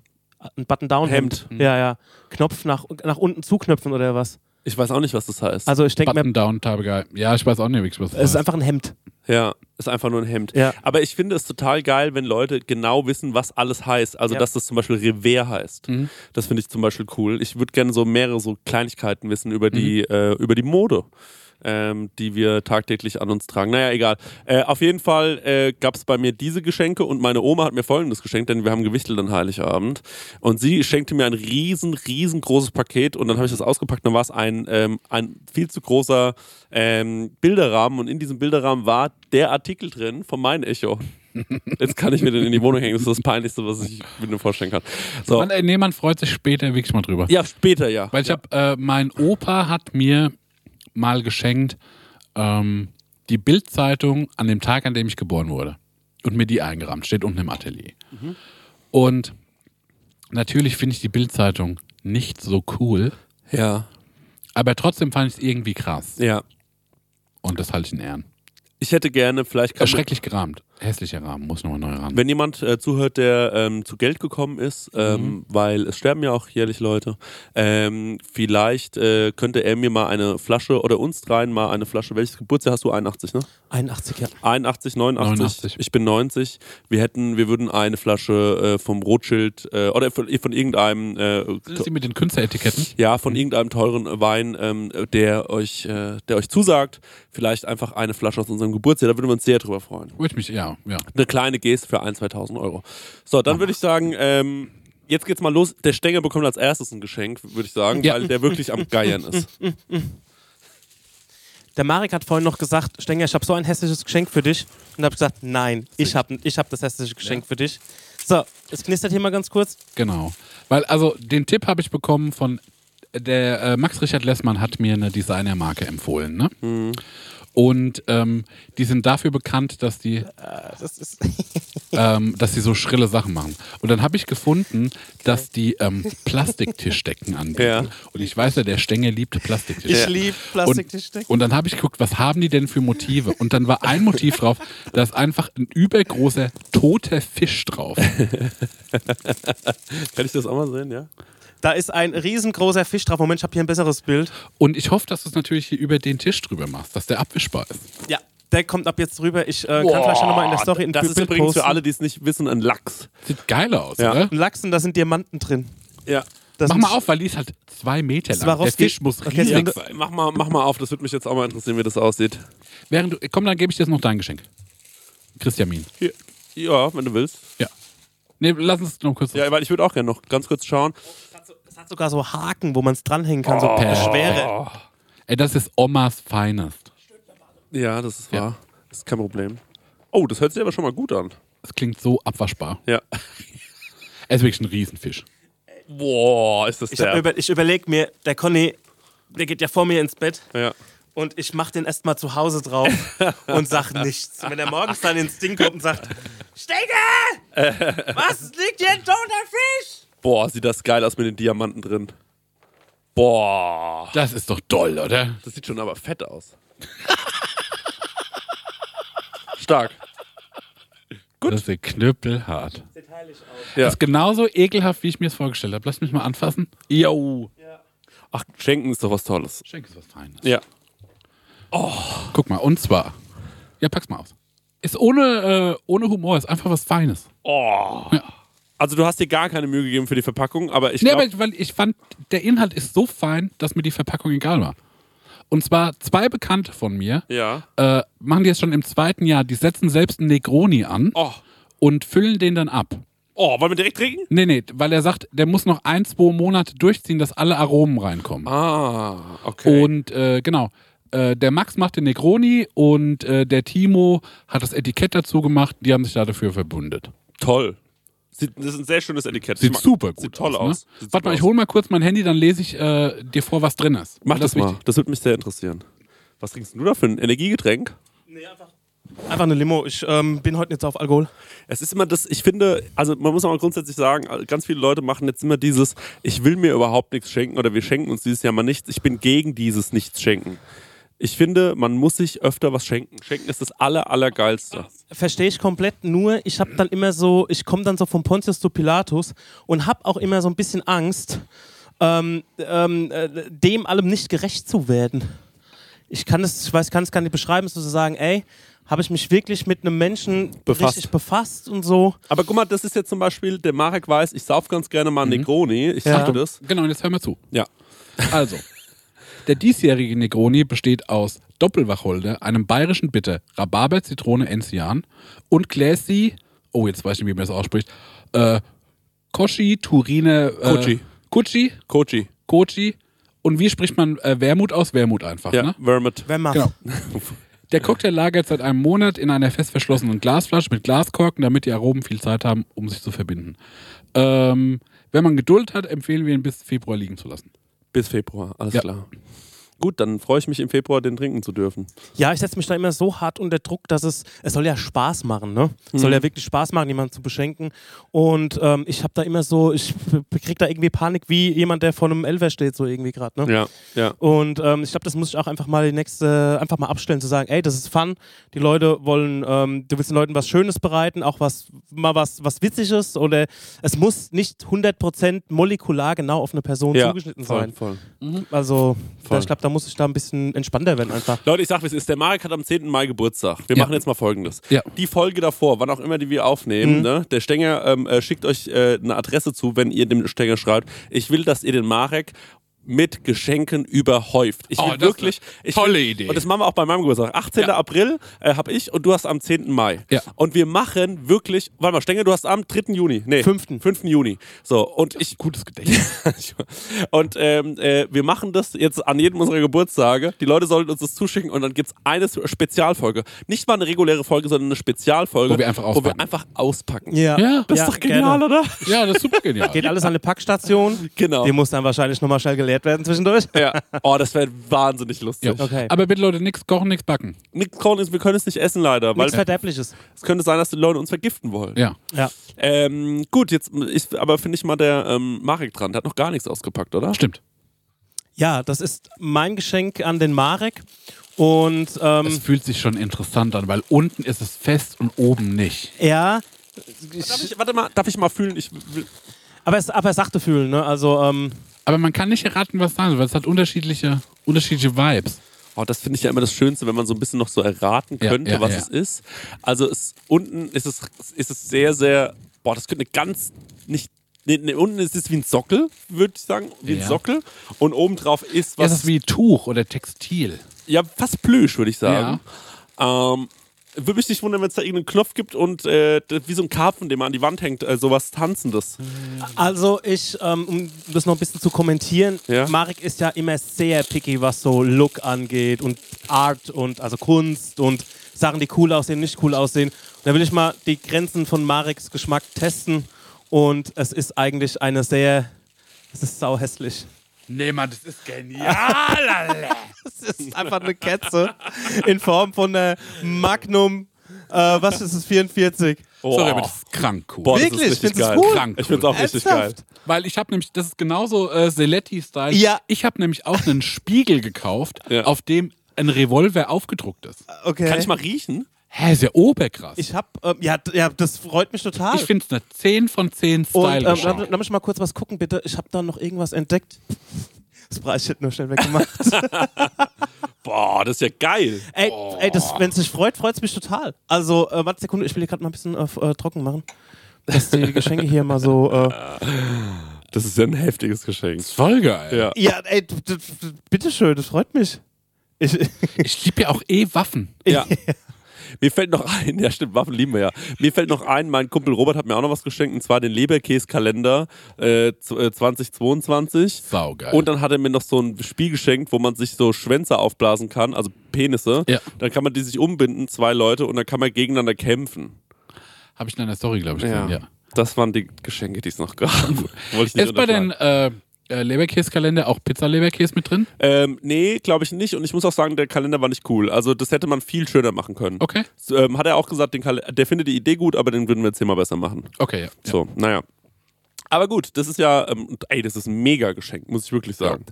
Ein Button Down Hemd. Hemd. Ja, ja. Knopf nach, nach unten zuknöpfen oder was? Ich weiß auch nicht, was das heißt. Also ich denke mir, Button down, Tabe geil. Ja, ich weiß auch nicht was das es ist heißt. einfach ein Hemd. ja, ist einfach nur ein Hemd. Ja. Aber ich finde es total geil, wenn Leute genau wissen, was alles heißt. Also, Ja. dass das zum Beispiel Revers heißt. Mhm. Das finde ich zum Beispiel cool. Ich würde gerne so mehrere so Kleinigkeiten wissen über die, Mhm. äh, über die Mode. Ähm, die wir tagtäglich an uns tragen. Naja, egal. Äh, auf jeden Fall äh, gab es bei mir diese Geschenke und meine Oma hat mir folgendes geschenkt, denn wir haben gewichtelt an Heiligabend. Und sie schenkte mir ein riesen, riesengroßes Paket und dann habe ich das ausgepackt. Dann war es ein, ähm, ein viel zu großer ähm, Bilderrahmen und in diesem Bilderrahmen war der Artikel drin von mein Echo. Jetzt kann ich mir den in die Wohnung hängen. Das ist das Peinlichste, was ich mir vorstellen kann. So. Man, nee, man freut sich später wirklich mal drüber. Ja, später, ja. Weil ich habe, äh, mein Opa hat mir mal geschenkt ähm, die Bildzeitung an dem Tag, an dem ich geboren wurde. Und mir die eingerahmt. Steht unten im Atelier. Und natürlich finde ich die Bildzeitung nicht so cool, Ja, aber trotzdem fand ich es irgendwie krass. ja. Und das halte ich in Ehren. Ich hätte gerne, vielleicht kann man, Schrecklich gerahmt. Hässlicher Rahmen, muss nochmal neu ran. wenn jemand äh, zuhört, der ähm, zu Geld gekommen ist, ähm, Mhm. weil es sterben ja auch jährlich Leute, ähm, vielleicht äh, könnte er mir mal eine Flasche oder uns dreien mal eine Flasche, welches Geburtsjahr hast du? 81, ne? 81, ja. 81, 89, 89. ich bin 90. Wir hätten, wir würden eine Flasche äh, vom Rothschild äh, oder von, von irgendeinem äh, das die mit den Künstleretiketten? ja, von irgendeinem teuren Wein, ähm, der euch, äh, der euch zusagt, vielleicht einfach eine Flasche aus unserem Geburtsjahr, da würden wir uns sehr drüber freuen. Würde ich mich, ja, ja. Eine kleine Geste für 1.000, 2.000 Euro. So, dann würde ich sagen, ähm, jetzt geht's mal los. Der Stängel bekommt als erstes ein Geschenk, würde ich sagen, Ja. weil der wirklich am Geiern ist. Der Marek hat vorhin noch gesagt, Stenger, ich habe so ein hässliches Geschenk für dich. Und habe gesagt, nein, ich habe ich hab das hässliche Geschenk für dich. So, es knistert hier mal ganz kurz. Genau. Weil, also, den Tipp habe ich bekommen von der äh, Max Richard Lessmann hat mir eine Designermarke empfohlen, ne? Und ähm, die sind dafür bekannt, dass die, Das ist ähm, dass die so schrille Sachen machen. Und dann habe ich gefunden, dass die ähm, Plastiktischdecken anbieten. Ja. Und ich weiß ja, der Stängel liebt Plastiktischdecken. ich liebe Plastiktischdecken. Und dann habe ich geguckt, was haben die denn für Motive? Und dann war ein Motiv drauf, da ist einfach ein übergroßer toter Fisch drauf. Kann ich das auch mal sehen, ja? Da ist ein riesengroßer Fisch drauf. Moment, ich habe hier ein besseres Bild. Und ich hoffe, dass du es natürlich hier über den Tisch drüber machst, dass der abwischbar ist. Ja, der kommt ab jetzt rüber. Ich äh, kann vielleicht nochmal in der Story ein Das Bild ist übrigens posten. für alle, die es nicht wissen, ein Lachs. Sieht geil aus, Ja. oder? Ein Lachsen, da sind Diamanten drin. Ja. Das Mach sind- mal auf, weil die ist halt zwei Meter lang. Der Swarovski- Fisch muss Okay, riesig sein. Mach mal, mach mal auf, das würde mich jetzt auch mal interessieren, wie das aussieht. Während du, komm, dann gebe ich dir jetzt noch dein Geschenk. Christiamin. Hier. Ja, wenn du willst. Ja. Nee, lass uns noch kurz. Ja, weil ich würde auch gerne noch ganz kurz schauen. Das hat sogar so Haken, wo man es dranhängen kann, so Oh. per Schwere. Ey, das ist Omas Finest. Ja, das ist Ja. wahr. Das ist kein Problem. Oh, das hört sich aber schon mal gut an. Das klingt so abwaschbar. Ja. Er ist wirklich ein Riesenfisch. Boah, ist das Ich, der. über, ich überlege mir, der Conny, der geht ja vor mir ins Bett ja. und ich mach den erstmal zu Hause drauf und sag nichts. Und wenn er morgens dann ins Ding kommt und sagt, Stecke! Was liegt hier ein toter Fisch? Boah, sieht das geil aus mit den Diamanten drin. Boah. Das ist doch doll, oder? Das sieht schon aber fett aus. Stark. Das ist ja knüppelhart. Ja. Das ist genauso ekelhaft, wie ich mir es vorgestellt habe. Lass mich mal anfassen. Yo. Ach, Schenken ist doch was Tolles. Schenk ist was Feines. Ja. Guck mal, und zwar. Ja, pack's mal aus. Ist ohne, äh, ohne Humor, ist einfach was Feines. Oh. Ja. Also du hast dir gar keine Mühe gegeben für die Verpackung, aber ich Nee, glaube... weil ich fand, der Inhalt ist so fein, dass mir die Verpackung egal war. Und zwar zwei Bekannte von mir ja. äh, machen die jetzt schon im zweiten Jahr, die setzen selbst einen Negroni an Oh. und füllen den dann ab. Oh, wollen wir direkt trinken? Nee, nee, weil er sagt, der muss noch ein, zwei Monate durchziehen, dass alle Aromen reinkommen. Ah, okay. Und äh, genau, äh, der Max macht den Negroni und äh, der Timo hat das Etikett dazu gemacht, die haben sich da dafür verbundet. Toll. Sieht, das ist ein sehr schönes Etikett. Sieht mag- super gut Sieht toll aus. aus. Ne? Sieht Warte mal, ich hole mal kurz mein Handy, dann lese ich äh, dir vor, was drin ist. Mach Weil das, mal. wichtig- Das würde mich sehr interessieren. Was trinkst du da für ein Energiegetränk? Einfach eine Limo. Ich ähm, bin heute nicht so auf Alkohol. Es ist immer das, ich finde, also man muss auch mal grundsätzlich sagen, ganz viele Leute machen jetzt immer dieses, ich will mir überhaupt nichts schenken oder wir schenken uns dieses Jahr mal nichts. Ich bin gegen dieses Nichts schenken. Ich finde, man muss sich öfter was schenken. Schenken ist das aller, allergeilste. Verstehe ich komplett, nur ich habe dann immer so, ich komme dann so vom Pontius zu Pilatus und habe auch immer so ein bisschen Angst, ähm, ähm, äh, dem allem nicht gerecht zu werden. Ich kann es, ich weiß, kann es gar nicht beschreiben, so zu sagen, ey, habe ich mich wirklich mit einem Menschen Befasst. richtig befasst und so. Aber guck mal, das ist jetzt zum Beispiel, der Marek weiß, ich sauf ganz gerne mal einen Negroni. Ich Ja. sage das. Genau, und jetzt hör mal zu. Ja. Also, der diesjährige Negroni besteht aus Doppelwacholder, einem bayerischen Bitter, Rhabarber, Zitrone, Enzian und Gläsi, oh, jetzt weiß ich nicht, wie man das ausspricht, äh, Koshi, Turine, äh, Kochi. Kuchi, Kochi. Kochi. Und wie spricht man äh, Wermut aus? Wermut einfach, Ja, ne? Vermouth. Wenn man Genau. Der Cocktail lagert seit einem Monat in einer fest verschlossenen Glasflasche mit Glaskorken, damit die Aromen viel Zeit haben, um sich zu verbinden. Ähm, wenn man Geduld hat, empfehlen wir ihn bis Februar liegen zu lassen. Bis Februar, alles Ja. klar. Gut, dann freue ich mich im Februar, den trinken zu dürfen. Ja, ich setze mich da immer so hart unter Druck, dass es, es soll ja Spaß machen, ne? Es soll ja wirklich Spaß machen, jemanden zu beschenken. Und ähm, ich habe da immer so, ich krieg da irgendwie Panik, wie jemand, der vor einem Elfer steht, so irgendwie gerade, ne? Ja, ja. Und ähm, ich glaube, das muss ich auch einfach mal die nächste, einfach mal abstellen, zu sagen, ey, das ist Fun. Die Leute wollen, ähm, du willst den Leuten was Schönes bereiten, auch was, mal was, was Witziges oder es muss nicht 100% molekular genau auf eine Person ja zugeschnitten voll, sein. voll. Also, Voll. ich glaube, da muss ich da ein bisschen entspannter werden einfach. Leute, ich sag, wie es ist. Der Marek hat am 10. Mai Geburtstag. Wir Ja. machen jetzt mal folgendes. Ja. Die Folge davor, wann auch immer die wir aufnehmen, Mhm. ne? der Stenger ähm, äh, schickt euch äh, eine Adresse zu, wenn ihr dem Stenger schreibt. Ich will, dass ihr den Marek mit Geschenken überhäuft. Ich will Oh, das ist wirklich. Ich tolle will, Idee. Und das machen wir auch bei meinem Geburtstag. 18. Ja. April äh, habe ich und du hast am 10. Mai. Ja. Und wir machen wirklich. Warte mal, Stenger, du hast am 3. Juni. Nee, Fünften. 5. Juni. So, und ich. Gutes Gedächtnis. Und ähm, äh, wir machen das jetzt an jedem unserer Geburtstage. Die Leute sollten uns das zuschicken und dann gibt es eine Spezialfolge. Nicht mal eine reguläre Folge, sondern eine Spezialfolge, Wo wir einfach wo wir auspacken. einfach auspacken. Ja, Ja, Das ist doch genial, gerne. oder? ja, das ist super genial. Geht alles an eine Packstation. Genau. Die muss dann wahrscheinlich nochmal schnell geleert werden zwischendurch. Ja. Oh, das wäre wahnsinnig lustig. Ja. Okay. Aber bitte Leute, nichts kochen, nichts backen. Korn ist, wir können es nicht essen leider, weil Nichts Verderbliches. es könnte sein, dass die Leute uns vergiften wollen. Ja. Ja. Ähm, gut, jetzt ist aber finde ich mal der ähm, Marek dran. Der hat noch gar nichts ausgepackt, oder? Stimmt. ja, das ist mein Geschenk an den Marek. Und Es ähm, fühlt sich schon interessant an, weil unten ist es fest und oben nicht. ja, Darf ich, warte mal, darf ich mal fühlen? Ich will, aber es, aber sachte fühlen, ne? Also, ähm, Aber man kann nicht erraten, was da ist, weil es hat unterschiedliche, unterschiedliche Vibes. Oh, das finde ich ja immer das Schönste, wenn man so ein bisschen noch so erraten Ja, könnte, ja, was ja. es ist. Also es, unten ist es, ist es sehr, sehr, boah, das könnte eine ganz, nicht, nee, nee, unten ist es wie ein Sockel, würde ich sagen, wie ein Ja. Sockel. Und obendrauf ist Ja, was, es ist wie Tuch oder Textil. ja, fast Plüsch, würde ich sagen. Ähm, würde mich nicht wundern, wenn es da irgendeinen Knopf gibt und äh, wie so ein Karpfen, den man an die Wand hängt, äh, sowas Tanzendes. also ich, ähm, um das noch ein bisschen zu kommentieren, Ja. Marek ist ja immer sehr picky, was so Look angeht und Art und also Kunst und Sachen, die cool aussehen, nicht cool aussehen. Und da will ich mal die Grenzen von Mareks Geschmack testen und es ist eigentlich eine sehr, es ist sau hässlich. Nee, Mann, das ist genial. Es ist einfach eine Ketze in Form von einer Magnum, äh, was ist es, 44. Sorry, aber das ist krank cool. Boah, das Wirklich? Findest geil. du's cool? Krank Ich finde es auch richtig geil. Weil ich habe nämlich, das ist genauso äh, Seletti-Style. Ja. Ich habe nämlich auch einen Spiegel gekauft, Ja. auf dem ein Revolver aufgedruckt ist. Okay. Kann ich mal riechen? Hä, ist ja oberkrass. Ich, Ich hab, ähm, ja, ja, das freut mich total. finde es eine 10 von 10 Und ähm, Style. lass, lass mich mal kurz was gucken, bitte. Ich habe da noch irgendwas entdeckt. Das Preis hätte nur schnell weggemacht. Boah, das ist ja geil. ey, ey das, wenn es dich freut, freut es mich total. Also, äh, warte Sekunde, ich will hier gerade mal ein bisschen äh, äh, trocken machen. Dass die Geschenke hier mal so. Äh, Das ist ja ein heftiges Geschenk. voll geil. Ja. ja, ey, bitteschön, das freut mich. Ich, Ich liebe ja auch eh Waffen. Ja. Mir fällt noch ein, ja stimmt, Waffen lieben wir ja. Mir fällt noch ein, mein Kumpel Robert hat mir auch noch was geschenkt, und zwar den Leberkäse-Kalender äh, z- äh, 2022. Saugeil. Und dann hat er mir noch so ein Spiel geschenkt, wo man sich so Schwänze aufblasen kann, also Penisse. Ja. Dann kann man die sich umbinden, zwei Leute, und dann kann man gegeneinander kämpfen. Habe ich in einer Story, glaube ich, gesehen, ja. Das waren die Geschenke, die es noch gab. Wollte ich nicht Ist bei den äh, äh, Leberkäse-Kalender auch Pizza-Leberkäse mit drin? Ähm, nee, glaube ich nicht. Und ich muss auch sagen, der Kalender war nicht cool. Also das hätte man viel schöner machen können. Okay. So, Ähm, hat er auch gesagt, den Kal der findet die Idee gut, aber den würden wir jetzt hier mal besser machen. Okay, ja. ja. So, naja. Aber gut, das ist ja, ähm, ey, das ist ein mega Geschenk, muss ich wirklich sagen.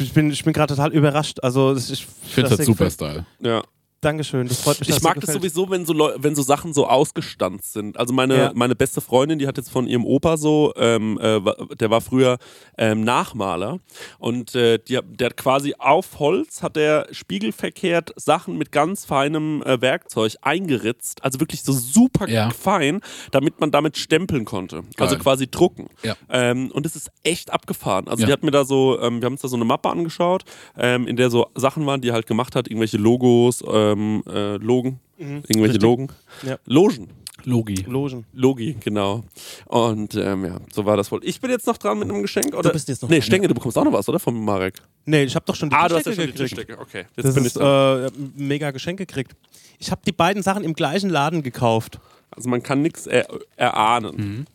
Ich bin, ich bin gerade total überrascht. Also, das- ich, Ich finde das das super Style. Ja. Dankeschön, das freut mich. Ich mag das gefällt. sowieso, wenn so, Leu wenn so Sachen so ausgestanzt sind. Also meine, Ja. meine beste Freundin, die hat jetzt von ihrem Opa so, ähm, äh, der war früher ähm, Nachmaler und äh, die, der hat quasi auf Holz hat der spiegelverkehrt Sachen mit ganz feinem äh, Werkzeug eingeritzt, also wirklich so super Ja. fein, damit man damit stempeln konnte. Also Geil. quasi drucken. Ja. Ähm, und es ist echt abgefahren. Also Ja. die hat mir da so, ähm, wir haben uns da so eine Mappe angeschaut, ähm, in der so Sachen waren, die er halt gemacht hat, irgendwelche Logos, ähm, äh, Logen, irgendwelche Mhm. richtig. Logen, Ja. Logen. Logi. Logen. Logi, genau. Und ähm, ja, so war das wohl. Ich bin jetzt noch dran mit einem Geschenk, oder? bist jetzt noch Nee, dran, Stenge, du bekommst auch noch was, oder? Vom Marek. Nee, ich habe doch schon die Ah, du hast ja schon die gekriegt. Tischdecke. Okay, jetzt Das bin ist ich dran. äh, mega Geschenk gekriegt. Ich habe die beiden Sachen im gleichen Laden gekauft. Also man kann nichts er erahnen. Mhm.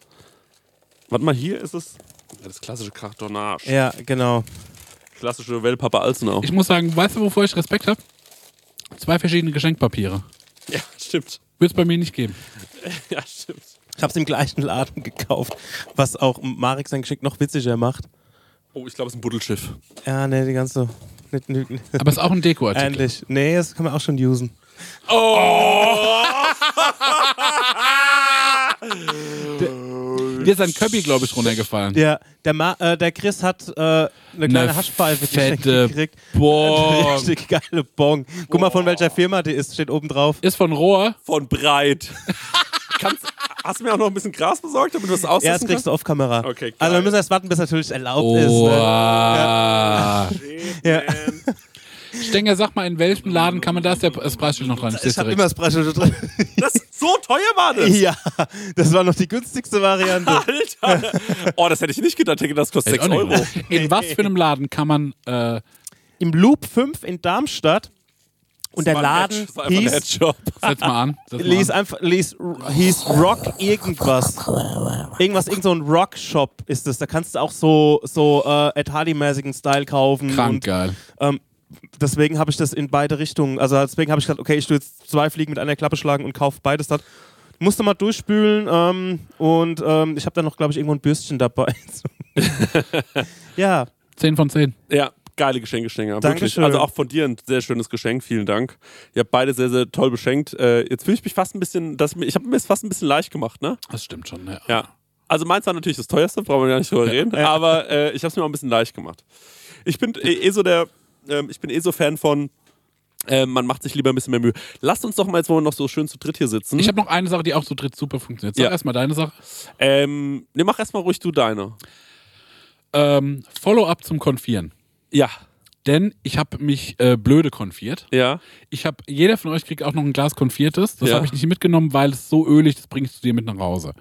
Warte mal, hier ist es. Ja, das klassische Kartonage. Ja, genau. Klassische Wellpapa Alzenau. Ich muss sagen, weißt du, wovor ich Respekt habe? Zwei verschiedene Geschenkpapiere. Ja, stimmt. Wird es bei mir nicht geben. Ja, stimmt. Ich habe es im gleichen Laden gekauft, was auch Marek sein Geschenk noch witziger macht. Oh, ich glaube, es ist ein Buddelschiff. Ja, nee, die ganze. Nicht, nicht, nicht. Aber es ist auch ein Dekoartikel. Ähnlich. Nee, das kann man auch schon usen. Dir ist ein Köppi, glaube ich, runtergefallen. Der, der, Ma äh, der Chris hat äh, eine kleine Eine Haschpfeife geschenkt gekriegt. Boah. Eine richtig geile Bong. Guck mal, von welcher Firma die ist, steht oben drauf. Ist von Rohr. Von breit. Kannst, hast du mir auch noch ein bisschen Gras besorgt, damit du das Ja, das kriegst kannst? du auf Kamera. Okay, geil. also wir müssen erst warten, bis natürlich erlaubt Oh. ist. Ne? Wow. Ja. Stenger, sag mal, in welchem Laden kann man da? Ist der- das Preisschild noch dran? Ich Ich habe immer das Preisschild drin. Das, so teuer war das? ja, das war noch die günstigste Variante. Alter. Oh, das hätte ich nicht gedacht. Das kostet Hätte 6 ich auch nicht Euro. In was für einem Laden kann man äh, Im Loop 5 in Darmstadt. Und der Laden Head- das war einfach ein hieß, Headshop. Setz mal an. Setz mal ließ an. einfach, ließ, hieß Rock irgendwas. Irgendwas, irgend so ein Rock-Shop ist das. Da kannst du auch so, so äh, Ed Hardy-mäßigen Style kaufen. Krank Und, geil. ähm, deswegen habe ich das in beide Richtungen. Also deswegen habe ich gesagt, okay, ich tue jetzt zwei Fliegen mit einer Klappe schlagen und kaufe beides dann. Musste mal durchspülen ähm, und ähm, ich habe dann noch, glaube ich, irgendwo ein Bürstchen dabei. ja, 10 von 10. Ja, geile Geschenke, Stenger. Wirklich. Also auch von dir ein sehr schönes Geschenk. Vielen Dank. Ihr habt beide sehr, sehr toll beschenkt. Äh, jetzt fühle ich mich fast ein bisschen, das, ich habe mir es fast ein bisschen leicht gemacht, ne? Das stimmt schon, ja. Ja. Also meins war natürlich das teuerste, brauchen wir gar nicht drüber reden. Aber äh, ich habe es mir auch ein bisschen leicht gemacht. Ich bin eh, eh so der, ähm, ich bin eh so Fan von, äh, man macht sich lieber ein bisschen mehr Mühe. Lasst uns doch mal jetzt, wo wir noch so schön zu dritt hier sitzen. Ich habe noch eine Sache, die auch zu dritt super funktioniert. Sag Ja. erstmal deine Sache. ähm, ne, mach erstmal ruhig du deine. Ähm, Follow-up zum Konfieren. Ja. Denn ich habe mich äh, blöde konfiert. Ja. Ich habe, jeder von euch kriegt auch noch ein Glas konfiertes. Das Ja. habe ich nicht mitgenommen, weil es so ölig, das bringe ich zu dir mit nach Hause.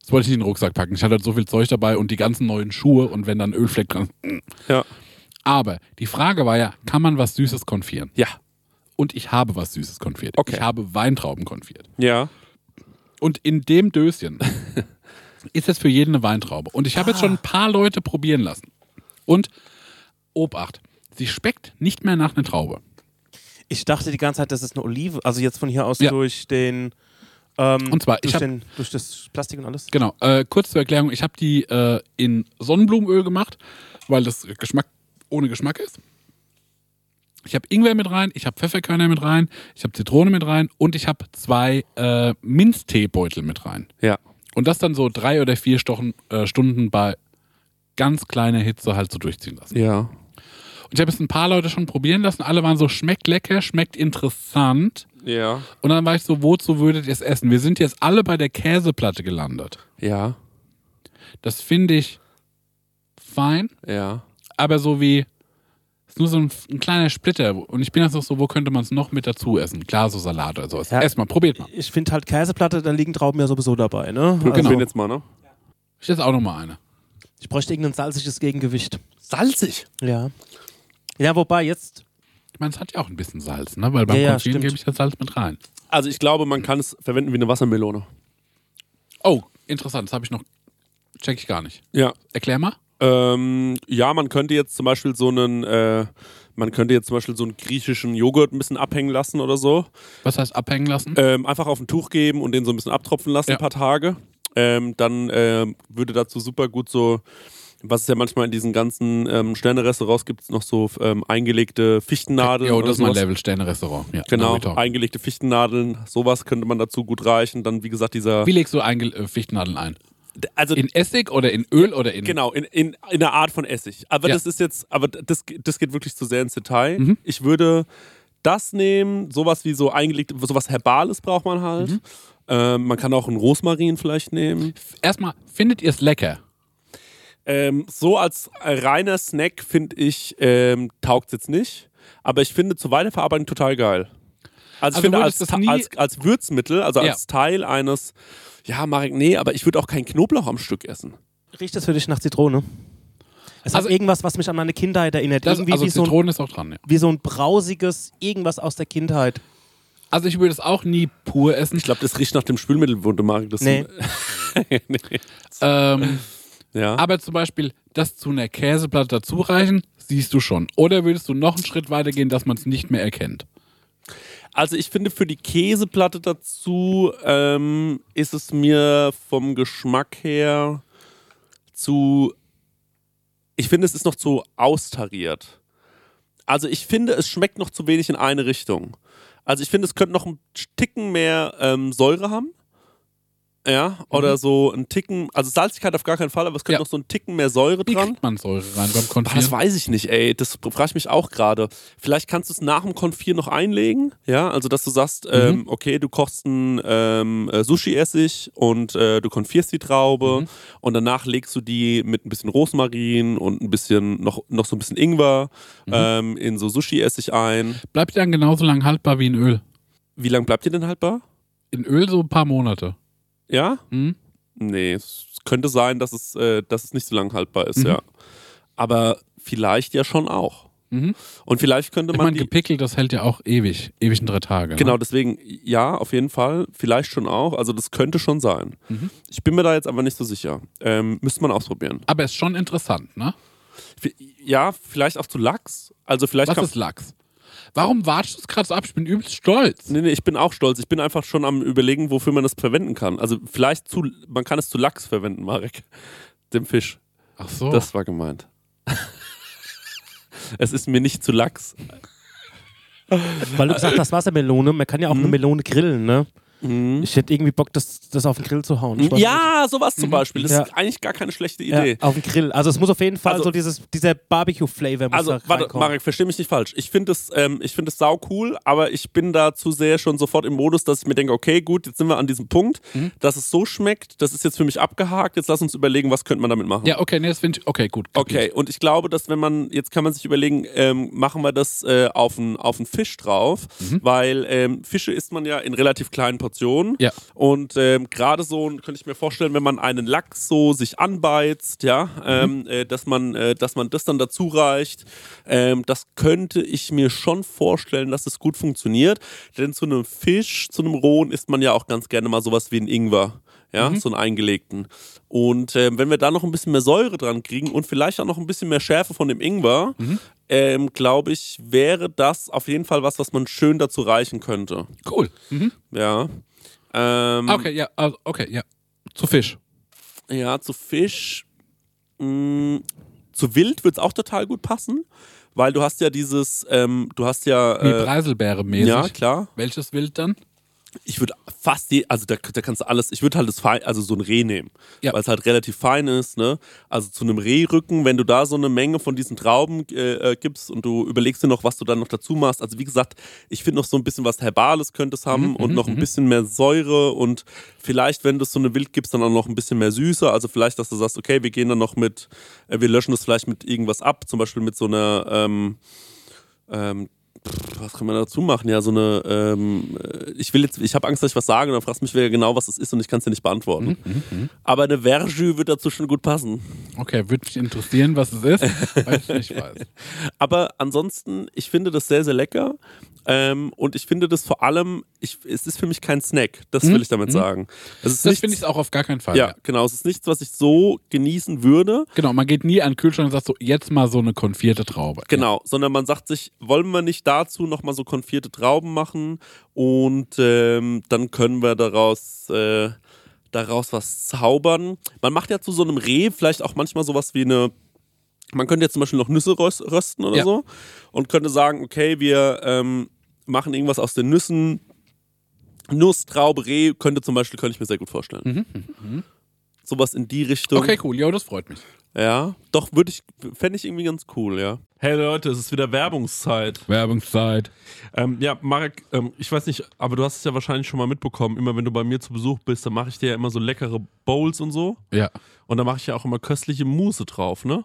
Das wollte ich nicht in den Rucksack packen. Ich hatte halt so viel Zeug dabei und die ganzen neuen Schuhe und wenn dann Ölfleck dran. Ja. Aber die Frage war ja, kann man was Süßes konfieren? Ja. Und ich habe was Süßes konfiert. Okay. Ich habe Weintrauben konfiert. Ja. Und in dem Döschen ist es für jeden eine Weintraube. Und ich habe jetzt schon ein paar Leute probieren lassen. Und Obacht, sie schmeckt nicht mehr nach einer Traube. ich dachte die ganze Zeit, das ist eine Olive. Also jetzt von hier aus Ja. durch den. Ähm, Und zwar, ich durch, hab- den, durch das Plastik und alles. Genau, äh, kurz zur Erklärung, ich habe die äh, in Sonnenblumenöl gemacht, weil das Geschmack ohne Geschmack ist. Ich habe Ingwer mit rein, ich habe Pfefferkörner mit rein, ich habe Zitrone mit rein und ich habe zwei äh, Minzteebeutel mit rein. Ja. Und das dann so drei oder vier Stochen, äh, Stunden bei ganz kleiner Hitze halt so durchziehen lassen. Ja. Und ich habe es ein paar Leute schon probieren lassen, alle waren so, schmeckt lecker, schmeckt interessant. Ja. Und dann war ich so, wozu würdet ihr es essen? Wir sind jetzt alle bei der Käseplatte gelandet. Ja. Das finde ich fein, Ja. Aber so wie ist nur so ein, ein kleiner Splitter. Und ich bin jetzt noch so, wo könnte man es noch mit dazu essen? Klar, so Salat oder sowas. Ja. Erstmal, probiert mal. Ich finde halt Käseplatte, da liegen Trauben ja sowieso dabei. Ne? Genau. Also, bin jetzt mal, ne? Ich esse auch noch mal eine. ich bräuchte irgendein salziges Gegengewicht. Salzig. Ja. Ja, wobei jetzt. Ich meine, es hat ja auch ein bisschen Salz, ne? Weil beim Ja, ja, gebe ich ja Salz mit rein. Also ich glaube, man kann es verwenden wie eine Wassermelone. Oh, interessant, das habe ich noch, check ich gar nicht. Ja. Erklär mal. Ähm, ja, man könnte jetzt zum Beispiel so einen, äh, man könnte jetzt zum Beispiel so einen griechischen Joghurt ein bisschen abhängen lassen oder so. Was heißt abhängen lassen? Ähm, einfach auf ein Tuch geben und den so ein bisschen abtropfen lassen, Ja. ein paar Tage. Ähm, dann ähm, würde dazu super gut so, was es ja manchmal in diesen ganzen ähm, Sterne-Restaurants gibt, es noch so ähm, eingelegte Fichtennadeln. Oder das ist mein. Level Sterne-Restaurant. Ja, Genau, eingelegte Fichtennadeln, sowas könnte man dazu gut reichen. Dann, wie gesagt, dieser. Wie legst du Einge äh, Fichtennadeln ein? Also, In Essig oder in Öl oder in. Genau, in, in, in einer Art von Essig. Aber Ja. das ist jetzt, aber das, das geht wirklich zu sehr ins Detail. Mhm. Ich würde das nehmen, sowas wie so eingelegt, sowas Herbales braucht man halt. Mhm. Ähm, man kann auch einen Rosmarin vielleicht nehmen. Erstmal, findet ihr es lecker? Ähm, so als reiner Snack finde ich, ähm, taugt es jetzt nicht. Aber ich finde zur Weiterverarbeitung total geil. Also, Also ich finde als, als, als Würzmittel, also Ja. als Teil eines, ja, Marek, nee, aber ich würde auch keinen Knoblauch am Stück essen. Riecht das für dich nach Zitrone? Es Also- hat irgendwas, was mich an meine Kindheit erinnert. Das, Irgendwie also wie, so ein, ist auch dran, ja. wie so ein brausiges irgendwas aus der Kindheit. Also ich würde es auch nie pur essen. Ich glaube, das riecht nach dem Spülmittel, wo du Marek das Nee. nee. Ähm, Ja. aber zum Beispiel das zu einer Käseplatte dazu reichen, siehst du schon. Oder würdest du noch einen Schritt weiter gehen, dass man es nicht mehr erkennt? Also ich finde für die Käseplatte dazu ähm, ist es mir vom Geschmack her zu. Ich finde, es ist noch zu austariert. Also ich finde, es schmeckt noch zu wenig in eine Richtung. Also ich finde, es könnte noch ein Ticken mehr ähm, Säure haben. Ja, oder so ein Ticken, also Salzigkeit auf gar keinen Fall, aber es könnte Ja. noch so ein Ticken mehr Säure Wie dran. kriegt man Säure rein beim Ah, das Konfieren? weiß ich nicht, ey. Das frage ich mich auch gerade. Vielleicht kannst du es nach dem Konfir noch einlegen, ja? Also, dass du sagst, Mhm. ähm, okay, du kochst einen ähm, äh, Sushi-Essig und äh, du konfierst die Traube Mhm. und danach legst du die mit ein bisschen Rosmarin und ein bisschen, noch, noch so ein bisschen Ingwer Mhm. ähm, in so Sushi-Essig ein. Bleibt die dann genauso lang haltbar wie in Öl? Wie lange bleibt die denn haltbar? In Öl so ein paar Monate. Ja? Hm? Nee, es könnte sein, dass es, äh, dass es nicht so lang haltbar ist, Mhm. ja. Aber vielleicht ja schon auch. Mhm. Und vielleicht könnte Ich man meine, die, gepickelt, das hält ja auch ewig. Ewig in drei Tage. Genau, Ne? deswegen, ja, auf jeden Fall. Vielleicht schon auch. Also, das könnte schon sein. Mhm. Ich bin mir da jetzt aber nicht so sicher. Ähm, müsste man ausprobieren. Aber ist schon interessant, ne? Ja, vielleicht auch zu Lachs. Also, vielleicht Was ist Lachs? Warum watschst du es gerade so ab? Ich bin übelst stolz. Nee, nee, ich bin auch stolz. Ich bin einfach schon am Überlegen, wofür man das verwenden kann. Also, vielleicht zu, man kann es zu Lachs verwenden, Marek. Dem Fisch. Ach so. Das war gemeint. es ist mir nicht zu Lachs. Weil du gesagt hast, Wassermelone, man kann ja auch Mhm. eine Melone grillen, ne? Ich hätte irgendwie Bock, das, das auf den Grill zu hauen. Weiß Ja, sowas zum Beispiel. Das Ja. ist eigentlich gar keine schlechte nicht. ja, Idee. auf den Grill. Also es muss auf jeden Fall Also- so dieses, dieser Barbecue-Flavor muss Also, da warte. Marek, versteh mich nicht falsch. Ich finde es, ähm, ich finde es sau cool, aber ich bin da zu sehr schon sofort im Modus, dass ich mir denke, okay, gut, jetzt sind wir an diesem Punkt, Mhm. dass es so schmeckt, das ist jetzt für mich abgehakt, jetzt lass uns überlegen, was könnte man damit machen. ja, okay, nee, das finde ich. Okay, gut. kapiert. Okay, und ich glaube, dass wenn man, jetzt kann man sich überlegen, ähm, machen wir das äh, auf einen auf einen Fisch drauf, weil ähm, Fische isst man ja in relativ kleinen Portionen. Mhm. Ja. Und ähm, gerade so könnte ich mir vorstellen, wenn man einen Lachs so sich anbeizt, ja, Mhm. ähm, äh, dass man, äh, dass man das dann dazu reicht, ähm, das könnte ich mir schon vorstellen, dass es gut funktioniert. Denn zu einem Fisch, zu einem rohen isst man ja auch ganz gerne mal sowas wie einen Ingwer. Ja, Mhm. so einen eingelegten. Und ähm, wenn wir da noch ein bisschen mehr Säure dran kriegen und vielleicht auch noch ein bisschen mehr Schärfe von dem Ingwer, Mhm. ähm, glaube ich, wäre das auf jeden Fall was, was man schön dazu reichen könnte. Cool. Mhm. Ja. Ähm, Okay, ja, also, okay, ja. Zu Fisch. Ja, zu Fisch. Mh, zu Wild wird es auch total gut passen, weil du hast ja dieses, ähm, du hast ja. Wie Äh, Preiselbeere mäßig. ja, klar. Welches Wild dann? Ich würde fast die, also da, da kannst du alles, ich würde halt das fein, also so ein Reh nehmen, Ja. weil es halt relativ fein ist, ne? Also zu einem Rehrücken, wenn du da so eine Menge von diesen Trauben äh, äh, gibst und du überlegst dir noch, was du dann noch dazu machst. Also wie gesagt, ich finde noch so ein bisschen was Herbales könnte es haben und noch ein bisschen mehr Säure und vielleicht, wenn du so eine Wild gibst, dann auch noch ein bisschen mehr Süße. Also vielleicht, dass du sagst, okay, wir gehen dann noch mit, äh, wir löschen das vielleicht mit irgendwas ab, zum Beispiel mit so einer, ähm, ähm, was kann man dazu machen? Ja, so eine, ähm, äh, ich will jetzt, ich habe Angst, dass ich was sage und dann fragst du mich wieder genau, was das ist und ich kann es dir nicht beantworten. Aber eine Verjus wird dazu schon gut passen. Okay, würde mich interessieren, was es ist, weil ich nicht weiß. Aber ansonsten, ich finde das sehr, sehr lecker Ähm, und ich finde das vor allem, ich, es ist für mich kein Snack. Das Mhm. will ich damit Mhm. sagen. Das finde ich auch auf gar keinen Fall. Ja, genau. Es ist nichts, was ich so genießen würde. Genau, man geht nie an den Kühlschrank und sagt so, jetzt mal so eine konfierte Traube. Genau, sondern man sagt sich, wollen wir nicht dazu nochmal so konfierte Trauben machen und ähm, dann können wir daraus, äh, daraus was zaubern. Man macht ja zu so einem Reh vielleicht auch manchmal sowas wie eine, man könnte jetzt zum Beispiel noch Nüsse rös- rösten oder Ja. so und könnte sagen, okay, wir ähm, machen irgendwas aus den Nüssen. Nuss, Traube, Reh könnte zum Beispiel, könnte ich mir sehr gut vorstellen. Sowas in die Richtung. Okay, cool. Ja, das freut mich. Ja, doch, würde ich, fände ich irgendwie ganz cool, ja. Hey Leute, es ist wieder Werbungszeit. Werbungszeit. Ähm, ja, Marek, ähm, ich weiß nicht, aber du hast es ja wahrscheinlich schon mal mitbekommen. Immer wenn du bei mir zu Besuch bist, dann mache ich dir ja immer so leckere Bowls und so. Ja. Und da mache ich ja auch immer köstliche Mousse drauf, ne?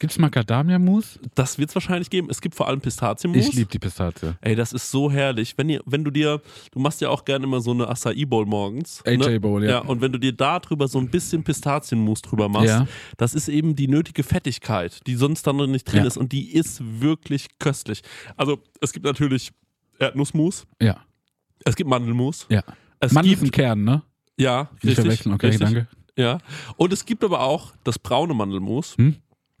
Gibt's Macadamia-Mus? Das wird es wahrscheinlich geben. Es gibt vor allem Pistazienmus. Ich liebe die Pistazie. Ey, das ist so herrlich. Wenn, ihr, wenn du dir, du machst ja auch gerne immer so eine Acai Bowl morgens. AJ ne? Bowl, ja. Ja, und wenn du dir da drüber so ein bisschen Pistazienmus drüber machst, Ja. das ist eben die nötige Fettigkeit, die sonst dann noch nicht drin Ja. ist. Und die ist wirklich köstlich. Also, es gibt natürlich Erdnussmus, Ja, es gibt Mandelmus. ja. Es ist gibt, ein Kern, ne? ja, Nicht richtig, verwechseln, okay, richtig. danke. Ja. Und es gibt aber auch das braune Mandelmus. Hm?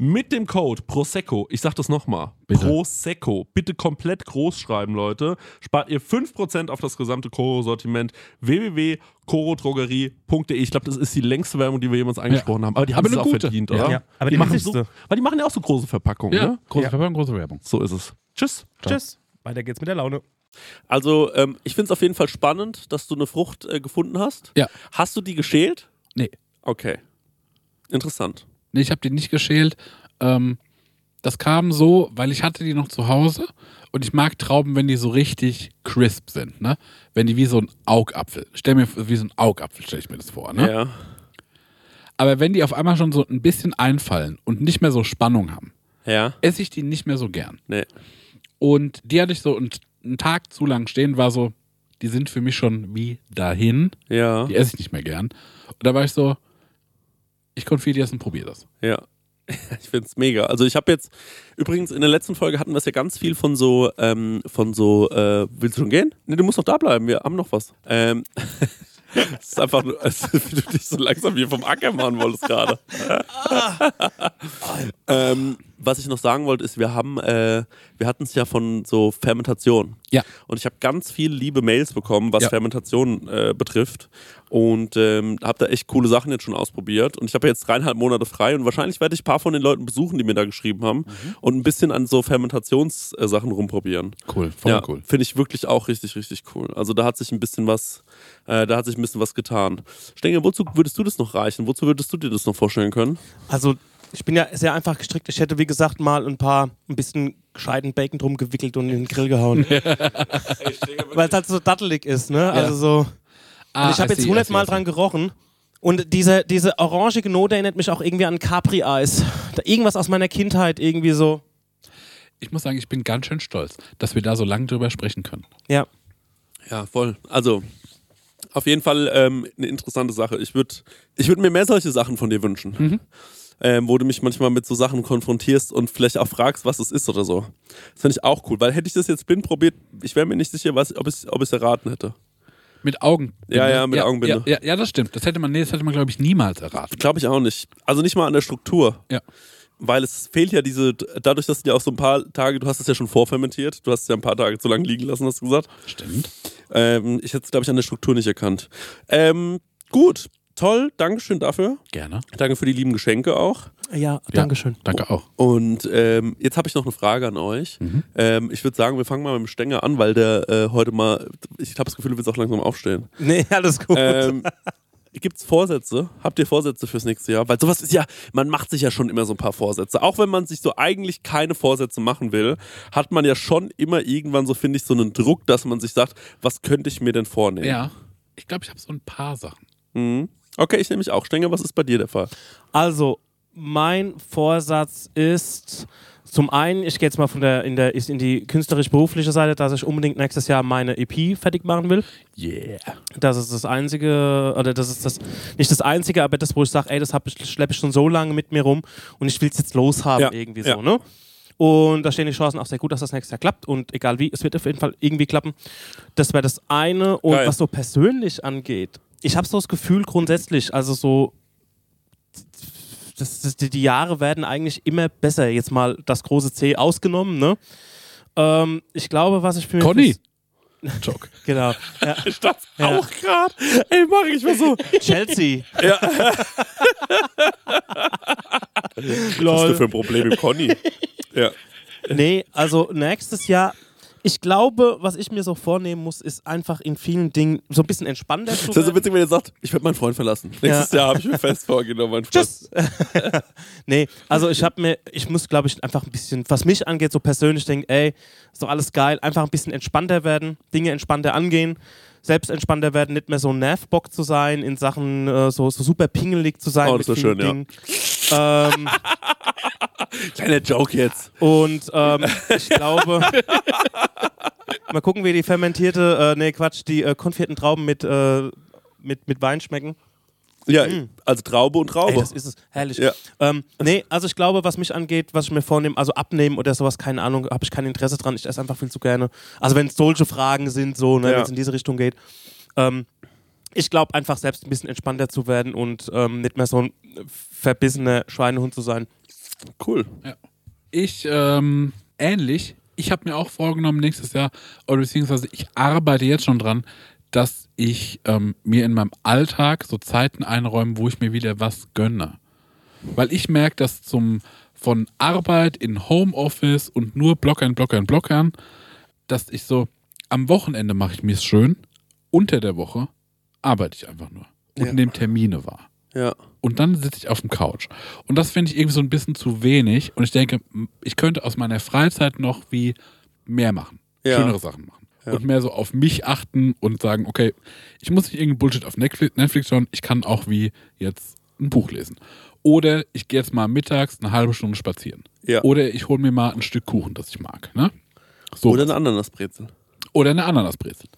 mit dem Code Prosecco, ich sag das nochmal. Prosecco, bitte komplett groß schreiben, Leute, spart ihr 5% auf das gesamte Koro-Sortiment www.korodrogerie.de. Ich glaube, das ist die längste Werbung, die wir jemals angesprochen haben. Aber die haben es eine auch gute. verdient, Ja. oder? Ja, aber die machen so. Weil die machen ja auch so große Verpackungen, Ja, ne? große Ja. Verpackung, große Werbung. So ist es. Tschüss. Tschüss. Weiter geht's mit der Laune. Also, ähm, ich finde es auf jeden Fall spannend, dass du eine Frucht äh, gefunden hast. Ja. Hast du die geschält? Nee. Okay. Interessant. Nee, ich habe die nicht geschält. Ähm, das kam so, weil ich hatte die noch zu Hause und ich mag Trauben, wenn die so richtig crisp sind, ne? Wenn die wie so ein Augapfel. Stell mir wie so ein Augapfel, stelle ich mir das vor, ne? Ja. Aber wenn die auf einmal schon so ein bisschen einfallen und nicht mehr so Spannung haben, Ja. esse ich die nicht mehr so gern. Nee. Und die hatte ich so einen, einen Tag zu lang stehen, war so, die sind für mich schon wie dahin. Ja. Die esse ich nicht mehr gern. Und da war ich so, ich konfide jetzt und probiere das. Ja. Ich finde es mega. Also ich habe jetzt, übrigens in der letzten Folge hatten wir es ja ganz viel von so, ähm, von so, äh, willst du schon gehen? Nee, du musst noch da bleiben, wir haben noch was. Ähm, es ist einfach nur, als wie du dich so langsam hier vom Acker machen wolltest gerade. ähm, was ich noch sagen wollte, ist, wir haben, äh, wir hatten es ja von so Fermentation. Ja. Und ich habe ganz viele liebe Mails bekommen, was Ja. Fermentation äh, betrifft. Und ähm, habe da echt coole Sachen jetzt schon ausprobiert. Und ich habe jetzt dreieinhalb Monate frei und wahrscheinlich werde ich ein paar von den Leuten besuchen, die mir da geschrieben haben und ein bisschen an so Fermentationssachen rumprobieren. Cool, voll ja, cool. Finde ich wirklich auch richtig, richtig cool. Also da hat sich ein bisschen was, äh, da hat sich ein bisschen was getan. Stenge, wozu würdest du das noch reichen? Wozu würdest du dir das noch vorstellen können? Also, ich bin ja sehr einfach gestrickt. Ich hätte, wie gesagt, mal ein paar, ein bisschen gescheiten Bacon drum gewickelt und in den Grill gehauen. Weil es halt so dattelig ist, ne? Also so. Ah, Und ich habe jetzt hundertmal dran gerochen. Und diese, diese orangige Note erinnert mich auch irgendwie an Capri-Eis. Da Irgendwas aus meiner Kindheit irgendwie so. Ich muss sagen, ich bin ganz schön stolz, dass wir da so lange drüber sprechen können. Ja. Ja, voll. Also, auf jeden Fall ähm, eine interessante Sache. Ich würde ich würd mir mehr solche Sachen von dir wünschen. Ähm, wo du mich manchmal mit so Sachen konfrontierst und vielleicht auch fragst, was es ist oder so. Das finde ich auch cool, weil hätte ich das jetzt blind probiert, ich wäre mir nicht sicher, was, ob ich es erraten hätte. Mit Augenbinde. Ja, ja, mit Augenbinde. Ja, ja, ja, das stimmt. Das hätte man, nee, das hätte man, glaube ich, niemals erraten. Glaube ich auch nicht. Also nicht mal an der Struktur. Ja. Weil es fehlt ja diese, dadurch, dass du ja auch so ein paar Tage, du hast es ja schon vorfermentiert, du hast es ja ein paar Tage zu lange liegen lassen, hast du gesagt. Stimmt. Ähm, ich hätte es, glaube ich, an der Struktur nicht erkannt. Ähm, gut, toll, Dankeschön dafür. Gerne. Danke für die lieben Geschenke auch. Ja, Dankeschön. Danke auch. Und ähm, jetzt habe ich noch eine Frage an euch. Ähm, ich würde sagen, wir fangen mal mit dem Stenger an, weil der äh, heute mal, ich habe das Gefühl, du willst auch langsam aufstehen. Nee, alles gut. Ähm, Gibt's Vorsätze? Habt ihr Vorsätze fürs nächste Jahr? Weil sowas ist ja, man macht sich ja schon immer so ein paar Vorsätze. Auch wenn man sich so eigentlich keine Vorsätze machen will, hat man ja schon immer irgendwann so, finde ich, so einen Druck, dass man sich sagt, was könnte ich mir denn vornehmen? Ja. Ich glaube, ich habe so ein paar Sachen. Mhm. Okay, ich nehme mich auch. Stenger, was ist bei dir der Fall? Also, mein Vorsatz ist zum einen, ich gehe jetzt mal von der in der in die künstlerisch-berufliche Seite, dass ich unbedingt nächstes Jahr meine EP fertig machen will. Yeah. Das ist das einzige, oder das ist das nicht das einzige, aber das, wo ich sage, ey, das ich, schleppe ich schon so lange mit mir rum und ich will es jetzt loshaben Ja, irgendwie ja. so, ne? Und da stehen die Chancen auch sehr gut, dass das nächstes Jahr klappt. Und egal wie, es wird auf jeden Fall irgendwie klappen. Das wäre das eine. Und Geil. was so persönlich angeht, ich habe so das Gefühl grundsätzlich, also so, das, das, die, die Jahre werden eigentlich immer besser. Jetzt mal das große C ausgenommen, ne? Ähm, ich glaube, was ich für. Conny. Joke. Genau. Ja. Ich dachte Ja. auch gerade. Ey, mach ich mal so. Chelsea. Was hast du für ein Problem mit Conny? ja. Nee, also nächstes Jahr, ich glaube, was ich mir so vornehmen muss, ist einfach in vielen Dingen so ein bisschen entspannter zu Das ist so werden. witzig, wenn ihr sagt, ich werde meinen Freund verlassen. Nächstes Jahr habe ich mir fest vorgenommen, mein Freund. Tschüss. nee, also ich habe mir, ich muss, glaube ich, einfach ein bisschen, was mich angeht, so persönlich denken, ey, ist doch alles geil, einfach ein bisschen entspannter werden, Dinge entspannter angehen, selbst entspannter werden, nicht mehr so ein Nervbock zu sein, in Sachen äh, so, so super pingelig zu sein. Oh, das vielen schön, ja. Ähm, Kleiner Joke jetzt. Und ähm, ich glaube, mal gucken, wie die fermentierte, äh, nee, Quatsch, die äh, konfierten Trauben mit, äh, mit, mit Wein schmecken. Ja, also Traube und Traube. Ey, das ist es, herrlich. Ja. Ähm, nee, also ich glaube, was mich angeht, was ich mir vornehme, also abnehmen oder sowas, keine Ahnung, habe ich kein Interesse dran. Ich esse einfach viel zu gerne. Also wenn es solche Fragen sind, so, ne, Ja. wenn es in diese Richtung geht. Ähm, ich glaube einfach selbst ein bisschen entspannter zu werden und ähm, nicht mehr so ein verbissener Schweinehund zu sein. cool. Ich, ähm, ähnlich. Ich habe mir auch vorgenommen, nächstes Jahr, oder beziehungsweise ich arbeite jetzt schon dran, dass ich ähm, mir in meinem Alltag so Zeiten einräume, wo ich mir wieder was gönne. Weil ich merke, dass zum von Arbeit in Homeoffice und nur Blockern, Blockern, Blockern, dass ich so am Wochenende mache ich mir es schön, unter der Woche arbeite ich einfach nur und Ja. nehme Termine wahr. Ja. Und dann sitze ich auf dem Couch. Und das finde ich irgendwie so ein bisschen zu wenig. Und ich denke, ich könnte aus meiner Freizeit noch wie mehr machen. Ja. Schönere Sachen machen. Ja. Und mehr so auf mich achten und sagen, okay, ich muss nicht irgendeinen Bullshit auf Netflix, Netflix schauen, ich kann auch wie jetzt ein Buch lesen. Oder ich gehe jetzt mal mittags eine halbe Stunde spazieren. Ja. Oder ich hole mir mal ein Stück Kuchen, das ich mag. Ne? So. Oder eine Ananasbrezel. Oder eine Ananasbrezel.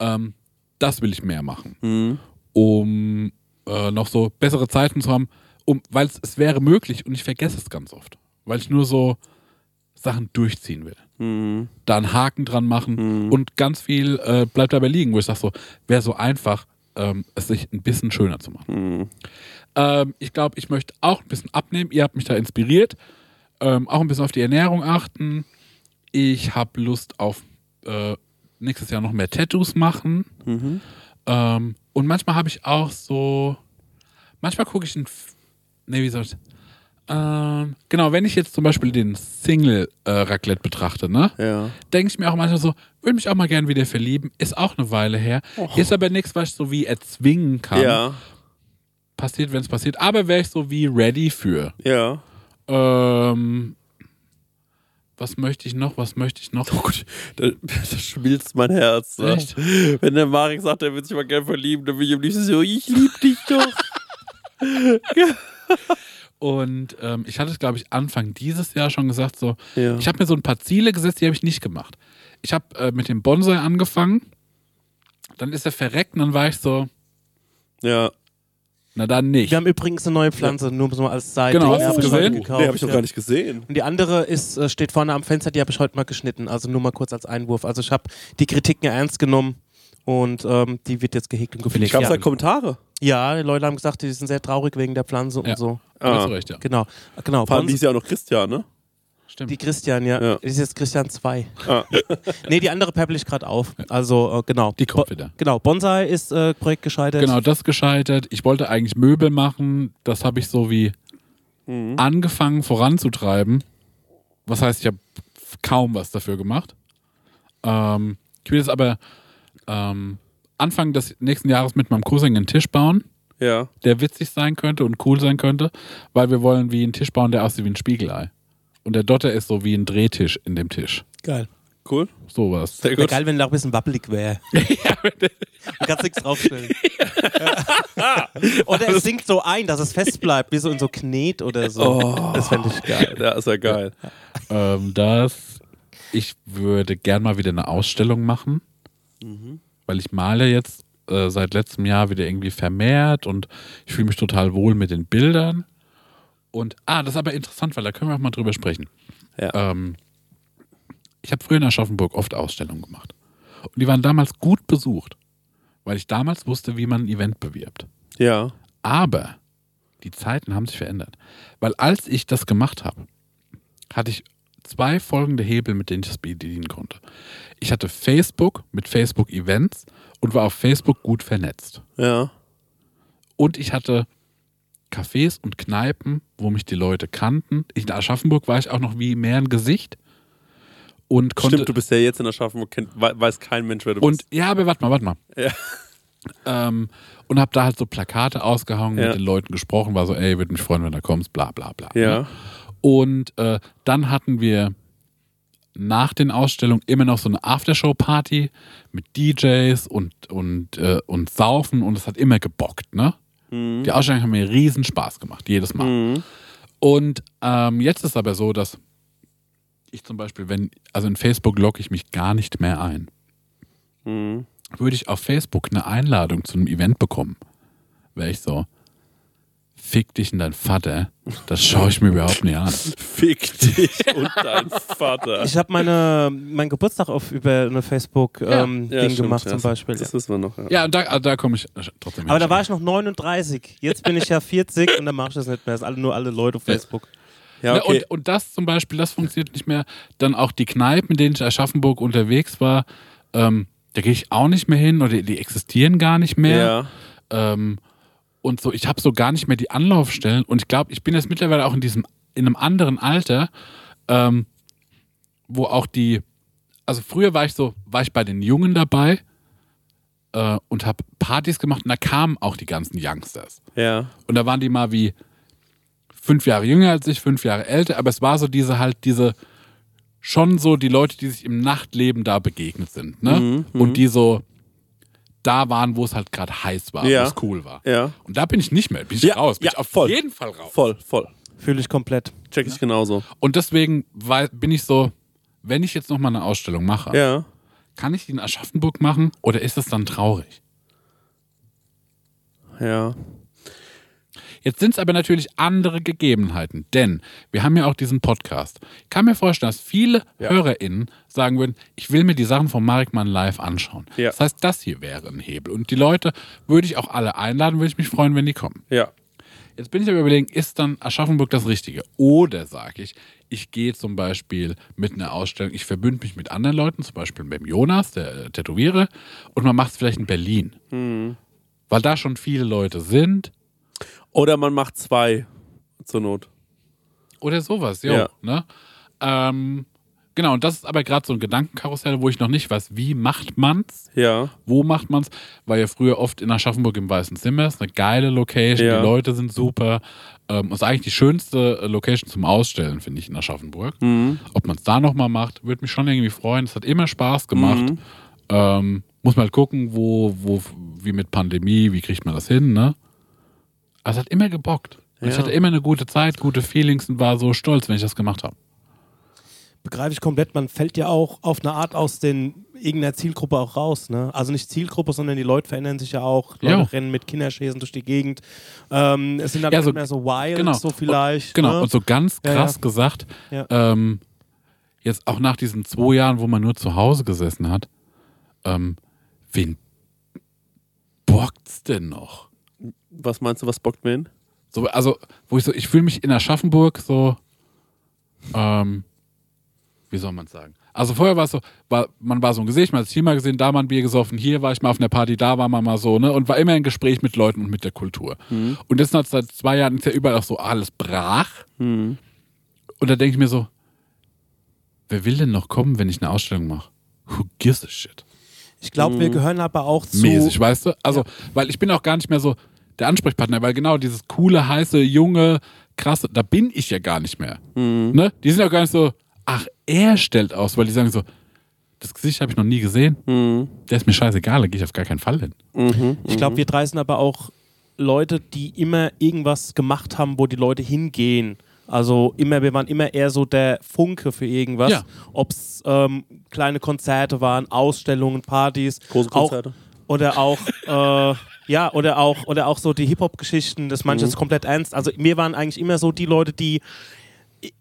Ähm, das will ich mehr machen, Mhm. um äh, noch so bessere Zeiten zu haben, um, weil es, wäre möglich und ich vergesse es ganz oft, weil ich nur so Sachen durchziehen will. Mhm. Da einen Haken dran machen Mhm. und ganz viel äh, bleibt dabei liegen, wo ich sage so, wäre so einfach, ähm, es sich ein bisschen schöner zu machen. Mhm. Ähm, ich glaube, ich möchte auch ein bisschen abnehmen. Ihr habt mich da inspiriert. Ähm, auch ein bisschen auf die Ernährung achten. Ich habe Lust auf äh, nächstes Jahr noch mehr Tattoos machen. Mhm. Ähm, und manchmal habe ich auch so. Manchmal gucke ich ein. F- Nee, wie soll ich. Ähm, genau, wenn ich jetzt zum Beispiel den Single-Raclette betrachte, ne? Ja. denke ich mir auch manchmal so, würde mich auch mal gern wieder verlieben. Ist auch eine Weile her. Ist aber nichts, was ich so wie erzwingen kann. Ja. Passiert, wenn es passiert. Aber wäre ich so wie ready für. Ja. Ähm, was möchte ich noch? Was möchte ich noch? Oh Gott, da, da schmilzt mein Herz. Ne? Wenn der Marek sagt, er wird sich mal gern verlieben, dann bin ich am liebsten so, ich lieb dich doch. Und ähm, ich hatte es, glaube ich, Anfang dieses Jahr schon gesagt, so, Ja. ich habe mir so ein paar Ziele gesetzt, die habe ich nicht gemacht. Ich habe äh, mit dem Bonsai angefangen, dann ist er verreckt und dann war ich so, ja. Na dann nicht. Wir haben übrigens eine neue Pflanze, nur so mal als Seite. Genau, Die hast habe du ich heute gesehen? gekauft, Nee, hab ich noch ja. gar nicht gesehen. Und die andere ist, äh, steht vorne am Fenster, die habe ich heute mal geschnitten. Also nur mal kurz als Einwurf. Also ich habe die Kritiken ernst genommen und ähm, die wird jetzt gehegt und gepflegt. Gab es Ja. da Kommentare? ja, die Leute haben gesagt, die sind sehr traurig wegen der Pflanze Ja. und so. Hast Ah. du recht, ja. Genau, genau. Vor allem die ist ja auch noch Christian, ne? Stimmt. die Christian, ja. Ja. Das ist jetzt Christian 2. Ah. nee, die andere peppel ich gerade auf. Also, äh, genau. Die kommt Bo- wieder. Genau, Bonsai ist äh, Projekt gescheitert. Genau, das gescheitert. Ich wollte eigentlich Möbel machen. Das habe ich so wie Mhm. angefangen voranzutreiben. Was heißt, ich habe kaum was dafür gemacht. Ähm, ich will jetzt aber ähm, Anfang des nächsten Jahres mit meinem Cousin einen Tisch bauen, Ja. der witzig sein könnte und cool sein könnte, weil wir wollen wie einen Tisch bauen, der aussieht wie ein Spiegelei. Und der Dotter ist so wie ein Drehtisch in dem Tisch. Geil. Cool. Sowas. Sehr Wäre gut. geil, wenn da auch ein bisschen wappelig wäre. du kannst nichts draufstellen. oder es sinkt so ein, dass es fest bleibt, wie so in so Knet oder so. Oh. Das fände ich geil. Ja, ist ja geil. Ähm, das, ich würde gern mal wieder eine Ausstellung machen, weil ich male jetzt äh, seit letztem Jahr wieder irgendwie vermehrt und ich fühle mich total wohl mit den Bildern. Und, ah, das ist aber interessant, weil da können wir auch mal drüber sprechen. Ja. Ähm, ich habe früher in Aschaffenburg oft Ausstellungen gemacht. Und die waren damals gut besucht, weil ich damals wusste, wie man ein Event bewirbt. Ja. Aber die Zeiten haben sich verändert. Weil als ich das gemacht habe, hatte ich zwei folgende Hebel, mit denen ich das bedienen konnte. Ich hatte Facebook mit Facebook-Events und war auf Facebook gut vernetzt. Ja. Und ich hatte Cafés und Kneipen, wo mich die Leute kannten. In Aschaffenburg war ich auch noch wie mehr ein Gesicht. Und konnte, Stimmt, du bist ja jetzt in Aschaffenburg, weiß kein Mensch, wer du Und bist. ja, aber warte mal, warte mal. Ja. Ähm, und hab da halt so Plakate ausgehangen, Ja. mit den Leuten gesprochen, war so, ey, würde mich freuen, wenn du kommst, bla bla bla. Ja. Ne? Und äh, dann hatten wir nach den Ausstellungen immer noch so eine Aftershow-Party mit DJs und, und, äh, und Saufen und es hat immer gebockt, ne? Die Ausstellungen haben mir riesen Spaß gemacht, jedes Mal. Mhm. Und ähm, jetzt ist aber so, dass ich zum Beispiel, wenn, also in Facebook logge ich mich gar nicht mehr ein. Mhm. Würde ich auf Facebook eine Einladung zu einem Event bekommen, wäre ich so, fick dich und dein Vater, das schaue ich mir überhaupt nicht an. Fick dich und dein Vater. Ich habe meine, meinen Geburtstag auf über eine Facebook-Ding Ja, Ding stimmt, gemacht ja, zum Beispiel. Das wissen wir noch. Ja. Ja, und da, also da komme ich trotzdem Aber da war ich noch 39. Jetzt bin ich ja 40 und dann mache ich das nicht mehr. Das sind alle, nur alle Leute auf Facebook. Ja, okay. und, und das zum Beispiel, das funktioniert nicht mehr. Dann auch die Kneipen, in denen ich in Aschaffenburg unterwegs war, ähm, da gehe ich auch nicht mehr hin oder die existieren gar nicht mehr. ja. Ähm, und so, ich habe so gar nicht mehr die Anlaufstellen. Und ich glaube, ich bin jetzt mittlerweile auch in diesem, in einem anderen Alter, ähm, wo auch die, also früher war ich so, war ich bei den Jungen dabei äh, und habe Partys gemacht und da kamen auch die ganzen Youngsters. Ja. Und da waren die mal wie fünf Jahre jünger als ich, fünf Jahre älter, aber es war so diese halt diese schon so die Leute, die sich im Nachtleben da begegnet sind, ne? Mhm, Und die so da waren, wo es halt gerade heiß war, Ja. wo es cool war. Ja. Und da bin ich nicht mehr, bin ich Ja, raus, bin ja, ich auf voll. jeden Fall raus. Voll, voll. Fühle ich komplett. Check ich genauso. Und deswegen war, bin ich so, wenn ich jetzt noch mal eine Ausstellung mache, Ja. kann ich die in Aschaffenburg machen oder ist das dann traurig? Ja. Jetzt sind es aber natürlich andere Gegebenheiten, denn wir haben ja auch diesen Podcast. Ich kann mir vorstellen, dass viele HörerInnen sagen würden, ich will mir die Sachen von Marek Mann live anschauen. Ja. Das heißt, das hier wäre ein Hebel. Und die Leute würde ich auch alle einladen, würde ich mich freuen, wenn die kommen. Ja. Jetzt bin ich aber überlegen, ist dann Aschaffenburg das Richtige? Oder sage ich, ich gehe zum Beispiel mit einer Ausstellung, ich verbünde mich mit anderen Leuten, zum Beispiel mit dem Jonas, der äh, Tätowiere, und man macht es vielleicht in Berlin. Weil da schon viele Leute sind. Oder man macht zwei zur Not. Oder sowas, jo, Ja. Ne? Ähm, genau, und das ist aber gerade so ein Gedankenkarussell, wo ich noch nicht weiß, wie macht man's? Ja. Wo macht man's? War ja früher oft in Aschaffenburg im Weißen Zimmer, ist eine geile Location, Ja. die Leute sind super. Ähm, ist eigentlich die schönste äh, Location zum Ausstellen, finde ich, in Aschaffenburg. Mhm. Ob man es da nochmal macht, würde mich schon irgendwie freuen. Es hat immer Spaß gemacht. Mhm. Ähm, muss man halt gucken, wo, wo, wie mit Pandemie, wie kriegt man das hin, ne? Aber es hat immer gebockt. Und Ich Ja. hatte immer eine gute Zeit, gute Feelings und war so stolz, wenn ich das gemacht habe. Begreife ich komplett, man fällt ja auch auf eine Art aus den irgendeiner Zielgruppe auch raus. Ne? Also nicht Zielgruppe, sondern die Leute verändern sich ja auch. Leute Ja. rennen mit Kinderschäsen durch die Gegend. Ähm, es sind dann Ja, nicht so- mehr so wild, genau. so vielleicht. Genau, Ne? und so ganz Ja, krass ja. gesagt, Ja. ähm, jetzt auch nach diesen zwei Jahren, wo man nur zu Hause gesessen hat, ähm, wen bockt's denn noch? Was meinst du, was bockt mir hin? So, also, wo ich so, ich fühle mich in Aschaffenburg so, ähm, wie soll man sagen? Also vorher war es so, war, man war so ein Gesicht, man hat es hier mal gesehen, da mal ein Bier gesoffen, hier war ich mal auf einer Party, da war man mal so, ne? Und war immer im Gespräch mit Leuten und mit der Kultur. Und jetzt hat seit zwei Jahren ist ja überall auch so alles brach. Mhm. Und da denke ich mir so, wer will denn noch kommen, wenn ich eine Ausstellung mache? Who gives a shit? Ich glaube, wir gehören aber auch zu. Mäßig, weißt du? Also, weil ich bin auch gar nicht mehr so der Ansprechpartner, weil genau dieses coole, heiße, junge, krasse, da bin ich ja gar nicht mehr. Ne? Die sind auch gar nicht so, ach, er stellt aus, weil die sagen so, das Gesicht habe ich noch nie gesehen. Der ist mir scheißegal, da gehe ich auf gar keinen Fall hin. Ich glaube, wir drei sind aber auch Leute, die immer irgendwas gemacht haben, wo die Leute hingehen. Also immer, wir waren immer eher so der Funke für irgendwas. Ja. Ob es ähm, kleine Konzerte waren, Ausstellungen, Partys. Große auch, Konzerte. Oder auch, äh, ja, oder auch, oder auch so die Hip-Hop-Geschichten, das manches komplett ernst. Also wir waren eigentlich immer so die Leute, die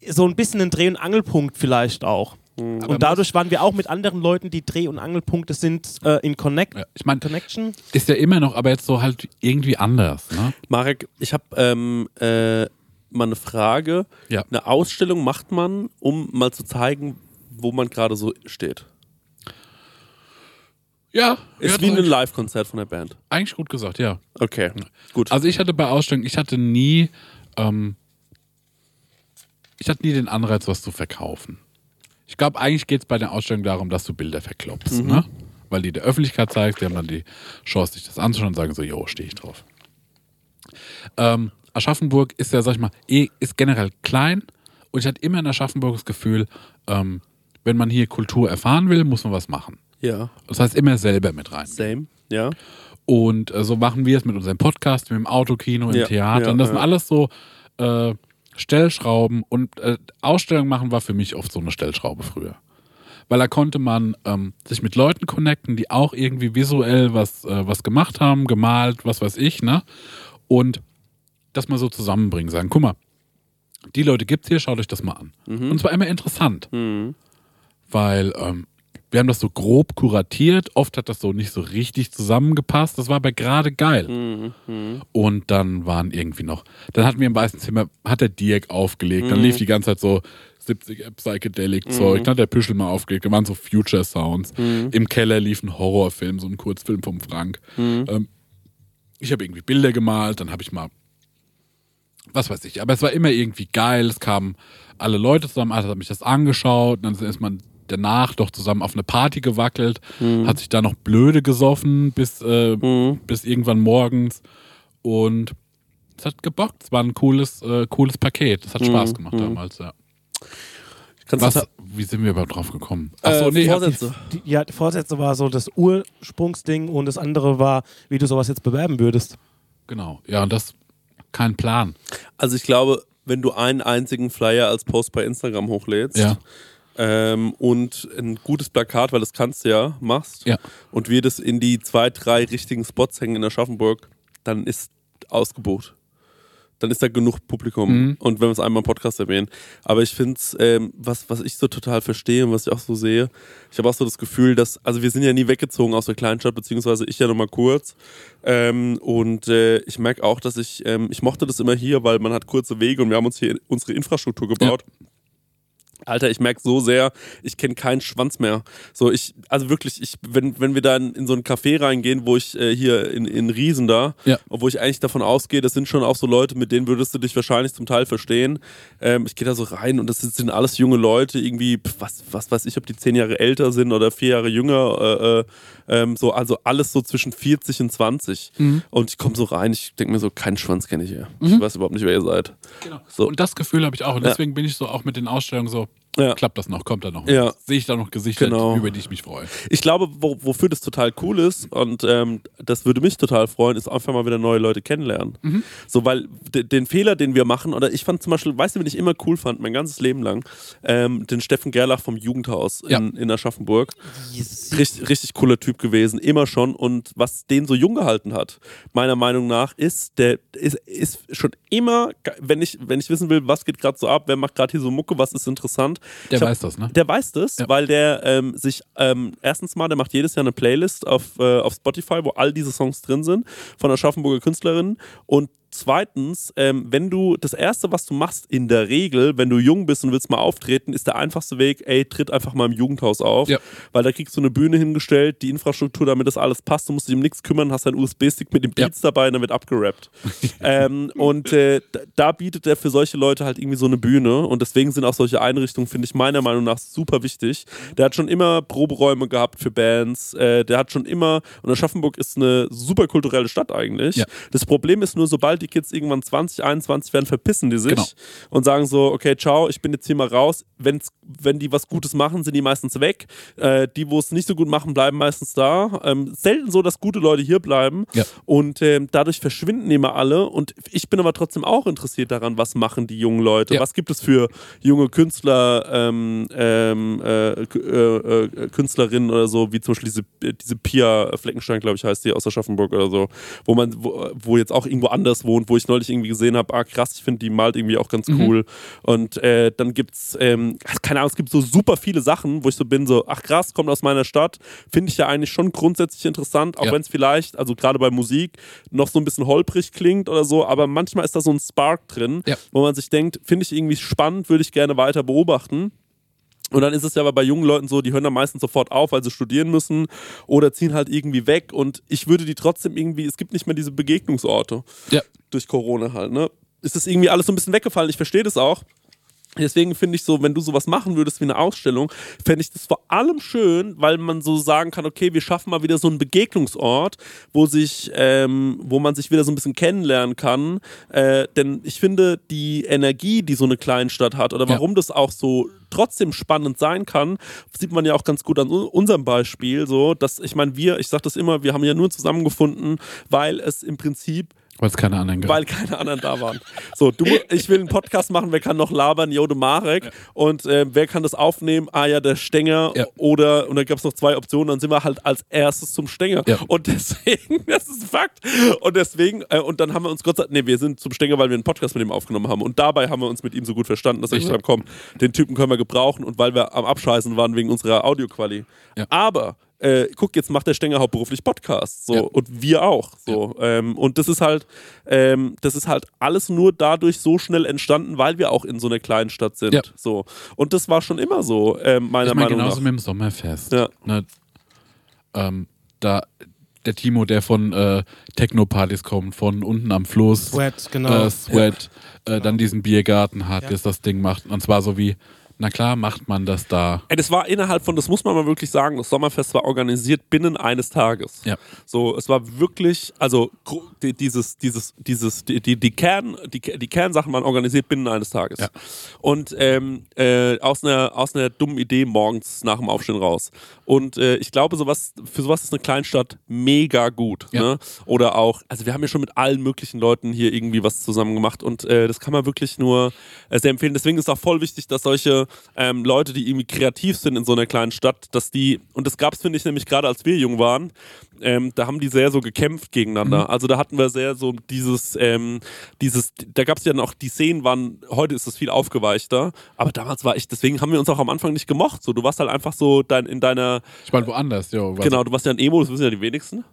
so ein bisschen ein Dreh- und Angelpunkt vielleicht auch. und dadurch waren wir auch mit anderen Leuten, die Dreh- und Angelpunkte sind, äh, in Connect Ja, ich meine, Connection. ist ja immer noch, aber jetzt so halt irgendwie anders. Ne? Marek, ich habe ähm, äh, mal eine Frage. Ja. Eine Ausstellung macht man, um mal zu zeigen, wo man gerade so steht. Ja, Ist wie ein Live-Konzert von der Band. eigentlich gut gesagt, ja. Okay, gut. Also ich hatte bei Ausstellungen, ich hatte nie, ähm, ich hatte nie den Anreiz, was zu verkaufen. Ich glaube, eigentlich geht es bei der Ausstellung darum, dass du Bilder verklopst, ne? Weil die der Öffentlichkeit zeigst, die haben dann die Chance, sich das anzuschauen und sagen so, jo, stehe ich drauf. Ähm, Aschaffenburg ist ja, sag ich mal, eh, ist generell klein und ich hatte immer in Aschaffenburg das Gefühl, ähm, wenn man hier Kultur erfahren will, muss man was machen. Ja, Das heißt, immer selber mit rein. same. Ja. Und äh, so machen wir es mit unserem Podcast, mit dem Autokino, im Ja, Theater. ja, und das sind ja. alles so äh, Stellschrauben. Und äh, Ausstellung machen war für mich oft so eine Stellschraube früher. Weil da konnte man ähm, sich mit Leuten connecten, die auch irgendwie visuell was, äh, was gemacht haben, gemalt, was weiß ich, ne? Und das mal so zusammenbringen, sagen, guck mal, die Leute gibt's hier, schaut euch das mal an. Und zwar immer interessant. Weil ähm, wir haben das so grob kuratiert, oft hat das so nicht so richtig zusammengepasst, das war aber gerade geil. Und dann waren irgendwie noch, dann hatten wir im Weißen Zimmer, hat der Dirk aufgelegt, dann lief die ganze Zeit so 70er Psychedelic-Zeug, dann hat der Püschel mal aufgelegt, da waren so Future-Sounds. Im Keller lief ein Horrorfilm, so ein Kurzfilm vom Frank. Ähm, ich habe irgendwie Bilder gemalt, dann habe ich mal was weiß ich, aber es war immer irgendwie geil, es kamen alle Leute zusammen, hat mich das angeschaut, dann ist man danach doch zusammen auf eine Party gewackelt, hat sich da noch blöde gesoffen bis, äh, bis irgendwann morgens und es hat gebockt, es war ein cooles, äh, cooles Paket, es hat Spaß gemacht damals, ja. Was, wie sind wir überhaupt drauf gekommen? Äh, Achso, nee, Vorsätze. Die, ja, die Vorsätze war so das Ursprungsding und das andere war, wie du sowas jetzt bewerben würdest. genau, ja, und das, kein Plan. Also ich glaube, wenn du einen einzigen Flyer als Post bei Instagram hochlädst, Ja. Ähm, und ein gutes Plakat, weil das kannst du ja, machst Ja. und wir das in die zwei, drei richtigen Spots hängen in Aschaffenburg, dann ist ausgebucht. Dann ist da genug Publikum. Mhm. Und wenn wir es einmal im Podcast erwähnen. Aber ich finde es, ähm, was, was ich so total verstehe und was ich auch so sehe, ich habe auch so das Gefühl, dass, also wir sind ja nie weggezogen aus der Kleinstadt, beziehungsweise ich ja noch mal kurz. Ähm, und äh, ich merke auch, dass ich, ähm, ich mochte das immer hier, weil man hat kurze Wege und wir haben uns hier unsere Infrastruktur gebaut. Alter, ich merke so sehr, ich kenne keinen Schwanz mehr. So, ich, also wirklich, ich, wenn, wenn wir da in, in so ein Café reingehen, wo ich äh, hier in, in Riesen da, Ja. obwohl ich eigentlich davon ausgehe, das sind schon auch so Leute, mit denen würdest du dich wahrscheinlich zum Teil verstehen. Ähm, ich gehe da so rein und das sind, alles junge Leute, irgendwie, was, was weiß ich, ob die zehn Jahre älter sind oder vier Jahre jünger, äh, äh, ähm, so, also alles so zwischen 40 und 20. Und ich komme so rein, ich denke mir so, keinen Schwanz kenne ich hier. Ich weiß überhaupt nicht, wer ihr seid. Genau. So. Und das Gefühl habe ich auch. Und Ja. deswegen bin ich so auch mit den Ausstellungen so, Ja. klappt das noch, kommt da noch. Ja. Sehe ich da noch Gesichter, Genau. über die ich mich freue. Ich glaube, wo, wofür das total cool ist und ähm, das würde mich total freuen, ist einfach mal wieder neue Leute kennenlernen. Mhm. So, weil de, den Fehler, den wir machen, oder ich fand zum Beispiel, weißt du, wen ich immer cool fand, mein ganzes Leben lang, ähm, den Steffen Gerlach vom Jugendhaus Ja. in, in Aschaffenburg. Richtig, richtig cooler Typ gewesen, immer schon. Und was den so jung gehalten hat, meiner Meinung nach, ist, der ist, ist schon immer, wenn ich, wenn ich wissen will, was geht gerade so ab, wer macht gerade hier so Mucke, was ist interessant. Der hab- weiß das, ne? der weiß das, Ja. weil der ähm, sich ähm, erstens mal, der macht jedes Jahr eine Playlist auf, äh, auf Spotify, wo all diese Songs drin sind von Aschaffenburger Künstlerinnen. Und zweitens, ähm, wenn du das erste, was du machst, in der Regel, wenn du jung bist und willst mal auftreten, ist der einfachste Weg, ey, tritt einfach mal im Jugendhaus auf, Ja. weil da kriegst du eine Bühne hingestellt, die Infrastruktur, damit das alles passt, du musst dich um nichts kümmern, hast einen USB-Stick mit Ja. Beats dabei und dann wird abgerappt. ähm, und äh, da- da bietet er für solche Leute halt irgendwie so eine Bühne und deswegen sind auch solche Einrichtungen, finde ich meiner Meinung nach super wichtig. Der hat schon immer Proberäume gehabt für Bands, äh, der hat schon immer, und Aschaffenburg ist eine super kulturelle Stadt eigentlich. Ja. Das Problem ist nur, sobald die Kids irgendwann 20, 21 werden, verpissen die sich Genau. und sagen so, okay, ciao, ich bin jetzt hier mal raus. Wenn's, wenn die was Gutes machen, sind die meistens weg. Äh, die, wo es nicht so gut machen, bleiben meistens da. Ähm, selten so, dass gute Leute hier bleiben. Ja. Und ähm, dadurch verschwinden immer alle. Und ich bin aber trotzdem auch interessiert daran, was machen die jungen Leute? Ja. Was gibt es für junge Künstler, ähm, ähm, äh, äh, äh, Künstlerinnen oder so, wie zum Beispiel diese, diese Pia Fleckenstein, glaube ich, heißt die aus Aschaffenburg oder so, wo man, wo, wo jetzt auch irgendwo anders wohnt, wo ich neulich irgendwie gesehen habe, ah krass, ich finde die malt irgendwie auch ganz cool. Und äh, dann gibt's, ähm, keine Ahnung, es gibt so super viele Sachen, wo ich so bin, so, ach krass, kommt aus meiner Stadt, finde ich ja eigentlich schon grundsätzlich interessant, auch Ja. wenn es vielleicht, also gerade bei Musik, noch so ein bisschen holprig klingt oder so, aber manchmal ist da so ein Spark drin, Ja. wo man sich denkt, finde ich irgendwie spannend, würde ich gerne weiter beobachten. Und dann ist es ja aber bei jungen Leuten so, die hören dann meistens sofort auf, weil sie studieren müssen oder ziehen halt irgendwie weg. Und ich würde die trotzdem irgendwie, es gibt nicht mehr diese Begegnungsorte Ja. durch Corona halt, ne? Ist das irgendwie alles so ein bisschen weggefallen? Ich verstehe das auch. Deswegen finde ich so, wenn du sowas machen würdest wie eine Ausstellung, fände ich das vor allem schön, weil man so sagen kann, okay, wir schaffen mal wieder so einen Begegnungsort, wo sich, ähm, wo man sich wieder so ein bisschen kennenlernen kann. Äh, denn ich finde, die Energie, die so eine Kleinstadt hat, oder Ja. warum das auch so trotzdem spannend sein kann, sieht man ja auch ganz gut an unserem Beispiel. So, dass ich meine, wir, ich sage das immer, wir haben ja nur zusammengefunden, weil es im Prinzip Weil es keine anderen gab. weil keine anderen da waren. So, du, ich will einen Podcast machen, wer kann noch labern? Jode Marek. Und äh, wer kann das aufnehmen? Ah ja, der Stenger. Ja. Oder, und dann gab es noch zwei Optionen, dann sind wir halt als erstes zum Stenger. Ja. Und deswegen, das ist ein Fakt. Und deswegen, äh, und dann haben wir uns Gott sei Dank, nee, wir sind zum Stenger, weil wir einen Podcast mit ihm aufgenommen haben. Und dabei haben wir uns mit ihm so gut verstanden, dass wir gesagt haben, komm, den Typen können wir gebrauchen. Und weil wir am Abscheißen waren wegen unserer Audioquali. Ja. Aber äh, guck, jetzt macht der Stenger hauptberuflich Podcasts. So, Ja. und wir auch. So. Ähm, und das ist halt, ähm, das ist halt alles nur dadurch so schnell entstanden, weil wir auch in so einer kleinen Stadt sind. Ja. So. Und das war schon immer so, ähm, meiner ich meine, Meinung genauso nach. mit dem Sommerfest. Ja. Ne, ähm, da der Timo, der von äh, Techno-Partys kommt, von unten am Fluss, Sweat, genau. äh, Sweat, äh, dann diesen Biergarten hat, das das Ding macht. Und zwar so wie, na klar, macht man das da. Ey, das war innerhalb von, das muss man mal wirklich sagen, das Sommerfest war organisiert binnen eines Tages. Ja. So, es war wirklich, also dieses, dieses, dieses, die, die, die Kern, die, die Kernsachen waren organisiert binnen eines Tages. Ja. Und ähm, äh, aus einer aus einer dummen Idee morgens nach dem Aufstehen raus. Und äh, ich glaube, sowas, für sowas ist eine Kleinstadt mega gut. Ja. Ne? Oder auch, also wir haben ja schon mit allen möglichen Leuten hier irgendwie was zusammen gemacht und äh, das kann man wirklich nur äh, sehr empfehlen. Deswegen ist es auch voll wichtig, dass solche viele ähm, Leute, die irgendwie kreativ sind in so einer kleinen Stadt, dass die, und das gab es, finde ich, nämlich gerade als wir jung waren, ähm, da haben die sehr so gekämpft gegeneinander. Also da hatten wir sehr so dieses, ähm, dieses, da gab es ja noch, die Szenen waren, heute ist es viel aufgeweichter, aber damals war ich, deswegen haben wir uns auch am Anfang nicht gemocht. So, du warst halt einfach so dein, in deiner, Ich meine, woanders, was- genau, du warst ja ein Emo, das wissen ja die wenigsten.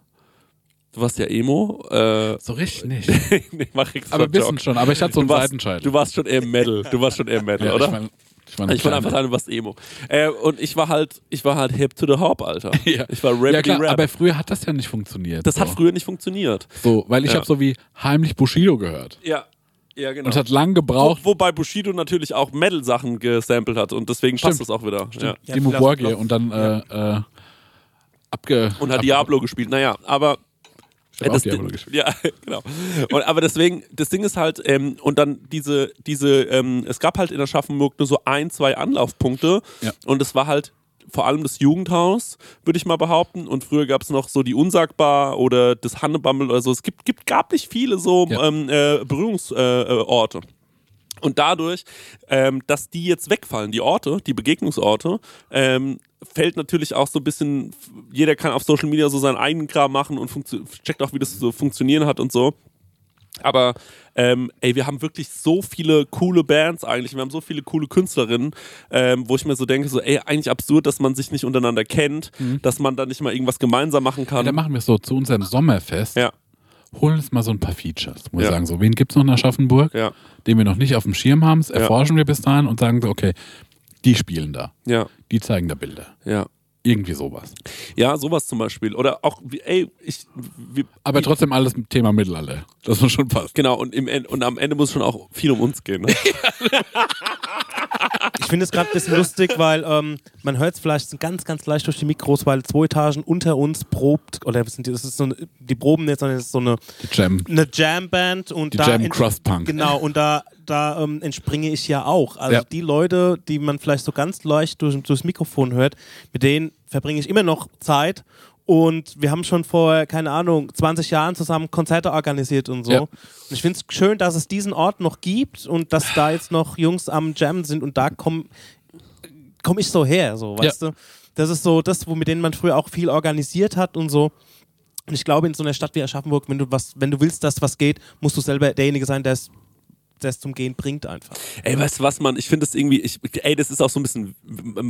Du warst ja Emo. Äh, So richtig nicht. nee, mach extra Aber wissen Joke. schon, aber ich hatte so einen du warst, Seitenscheitel. du warst schon eher Metal. Du warst schon eher Metal, ja, oder? Ich, mein, ich, meine, Ich wollte einfach sagen, du warst Emo. Äh, und ich war halt, ich war halt hip to the hop, Alter. Ja. Ich war Rap, ja klar, Rap. aber früher hat das ja nicht funktioniert. das so. hat früher nicht funktioniert. So, weil ich Ja. habe so wie heimlich Bushido gehört. Ja. Ja, genau. Und hat lang Wo, gebraucht, wobei Bushido natürlich auch Metal-Sachen gesampelt hat und deswegen passt Stimmt. das auch wieder. Ja. Ja, Dimo Borgir und dann äh, äh, abge... Und hat ab- Diablo gespielt. Naja, aber Auch das. Ja, genau. Und, aber deswegen, das Ding ist halt, ähm, und dann diese, diese, ähm, es gab halt in Aschaffenburg nur so ein, zwei Anlaufpunkte Ja. und es war halt vor allem das Jugendhaus, würde ich mal behaupten. Und früher gab es noch so die Unsagbar oder das Hannebammel oder so. Es gibt, gibt, gab nicht viele so Ja. ähm, äh, Berührungsorte. Äh, Orte. Und dadurch, ähm, dass die jetzt wegfallen, die Orte, die Begegnungsorte, ähm, fällt natürlich auch so ein bisschen, jeder kann auf Social Media so seinen eigenen Kram machen und checkt auch, wie das so funktionieren hat und so. Aber ähm, ey, wir haben wirklich so viele coole Bands eigentlich. Wir haben so viele coole Künstlerinnen, ähm, wo ich mir so denke, so ey, eigentlich absurd, dass man sich nicht untereinander kennt, dass man da nicht mal irgendwas gemeinsam machen Ja, kann. dann machen wir es so zu unserem Sommerfest. Ja, Holen uns mal so ein paar Features. Wir Ja. sagen, so, wen gibt's noch in Aschaffenburg, ja, den wir noch nicht auf dem Schirm haben, das erforschen wir bis dahin und sagen so, okay, die spielen da. ja, Die zeigen da Bilder. ja. Irgendwie sowas. Ja, sowas zum Beispiel. Oder auch, ey, ich, wie, Aber wie, trotzdem alles mit Thema Mittelalter. Das muss schon passen. Genau, und, im, End- und am Ende muss schon auch viel um uns gehen. Ne? Ich finde es gerade ein bisschen lustig, weil ähm, man hört es vielleicht ganz, ganz leicht durch die Mikros, weil zwei Etagen unter uns probt, oder das sind die- das ist so eine, die proben jetzt, sondern es ist so eine, Die Jam. eine Jam-Band und Die da Jam Crust Punk. Genau, und da, da ähm, entspringe ich ja auch. Also Ja. die Leute, die man vielleicht so ganz leicht durch, durchs Mikrofon hört, mit denen verbringe ich immer noch Zeit. Und wir haben schon vor, keine Ahnung, 20 Jahren zusammen Konzerte organisiert und so. Ja. Und ich finde es schön, dass es diesen Ort noch gibt und dass da jetzt noch Jungs am Jam sind und da komme komm ich so her, so, Ja. weißt du? Das ist so das, wo mit denen man früher auch viel organisiert hat und so. Und ich glaube, in so einer Stadt wie Aschaffenburg, wenn du was, wenn du willst, dass was geht, musst du selber derjenige sein, der es der es zum Gehen bringt einfach. Ey, weißt du was, Mann? Ich finde das irgendwie, ich, ey, das ist auch so ein bisschen,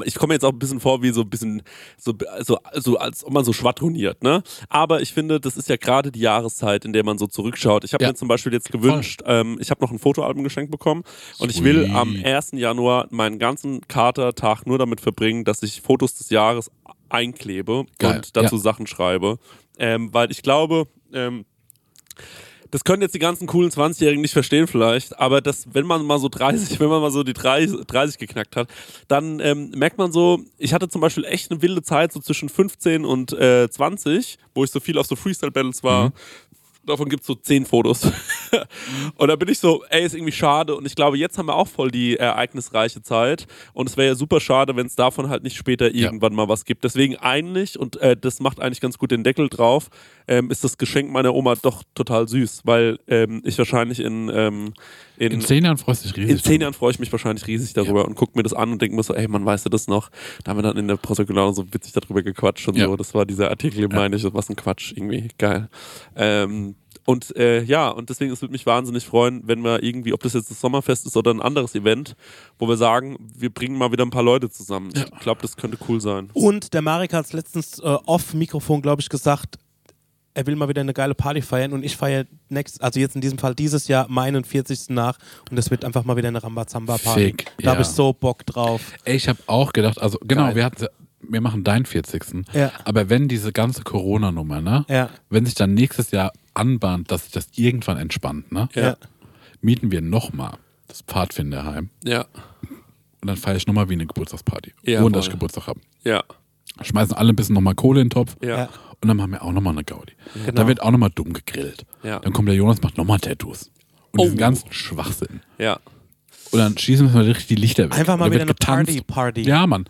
ich komme jetzt auch ein bisschen vor wie so ein bisschen, so, so, so als ob man so schwadroniert, ne? Aber ich finde, das ist ja gerade die Jahreszeit, in der man so zurückschaut. Ich habe Ja. mir zum Beispiel jetzt gewünscht, ähm, ich habe noch ein Fotoalbum geschenkt bekommen und ich will Sweet. am 1. Januar meinen ganzen Katertag nur damit verbringen, dass ich Fotos des Jahres einklebe Geil, und dazu ja. Sachen schreibe. Ähm, weil ich glaube, ähm, das können jetzt die ganzen coolen 20-Jährigen nicht verstehen vielleicht, aber das, wenn man mal so 30, wenn man mal so die 30, 30 geknackt hat, dann ähm, merkt man so, ich hatte zum Beispiel echt eine wilde Zeit, so zwischen 15 und äh, 20, wo ich so viel auf so Freestyle-Battles war. Mhm. Davon gibt es so 10 Fotos. und da bin ich so, ey, ist irgendwie schade. Und ich glaube, jetzt haben wir auch voll die ereignisreiche Zeit. Und es wäre ja super schade, wenn es davon halt nicht später Ja. irgendwann mal was gibt. Deswegen eigentlich, und äh, das macht eigentlich ganz gut den Deckel drauf, ähm, ist das Geschenk meiner Oma doch total süß, weil ähm, ich wahrscheinlich in, ähm, in, In zehn Jahren freust du dich riesig. in zehn Jahren freue ich mich wahrscheinlich riesig darüber und gucke mir das an und denke mir so, ey, man weißt du das noch? Da haben wir dann in der Protokollare so witzig darüber gequatscht und Ja. so. Das war dieser Artikel, meine ich, was ein Quatsch, irgendwie geil. Ähm, und äh, ja, und deswegen, es würde mich wahnsinnig freuen, wenn wir irgendwie, ob das jetzt das Sommerfest ist oder ein anderes Event, wo wir sagen, wir bringen mal wieder ein paar Leute zusammen. Ich glaube, das könnte cool sein. Und der Marek hat es letztens äh, off Mikrofon, glaube ich, gesagt, er will mal wieder eine geile Party feiern und ich feiere next, also jetzt in diesem Fall dieses Jahr meinen 40. nach und das wird einfach mal wieder eine Rambazamba-Party. Fick, Da habe ja. ich so Bock drauf. Ey, ich habe auch gedacht, also genau, Geil. wir hatten wir machen deinen 40. Ja. Aber wenn diese ganze Corona-Nummer, ne? Ja. Wenn sich dann nächstes Jahr anbahnt, dass sich das irgendwann entspannt, ne? Ja. Mieten wir nochmal das Pfadfinderheim Ja, und dann feiere ich nochmal wie eine Geburtstagsparty. Jawohl. ohne dass ich Geburtstag habe. ja, Schmeißen alle ein bisschen nochmal Kohle in den Topf ja, Ja. Und dann machen wir auch nochmal eine Gaudi. Genau. Dann wird auch nochmal dumm gegrillt. Ja. Dann kommt der Jonas, macht nochmal Tattoos. Und Oh. diesen ganzen Schwachsinn. ja. Und dann schießen wir mal richtig die Lichter weg. Einfach mal wieder wird eine getanzt. Party-Party. Ja, Mann.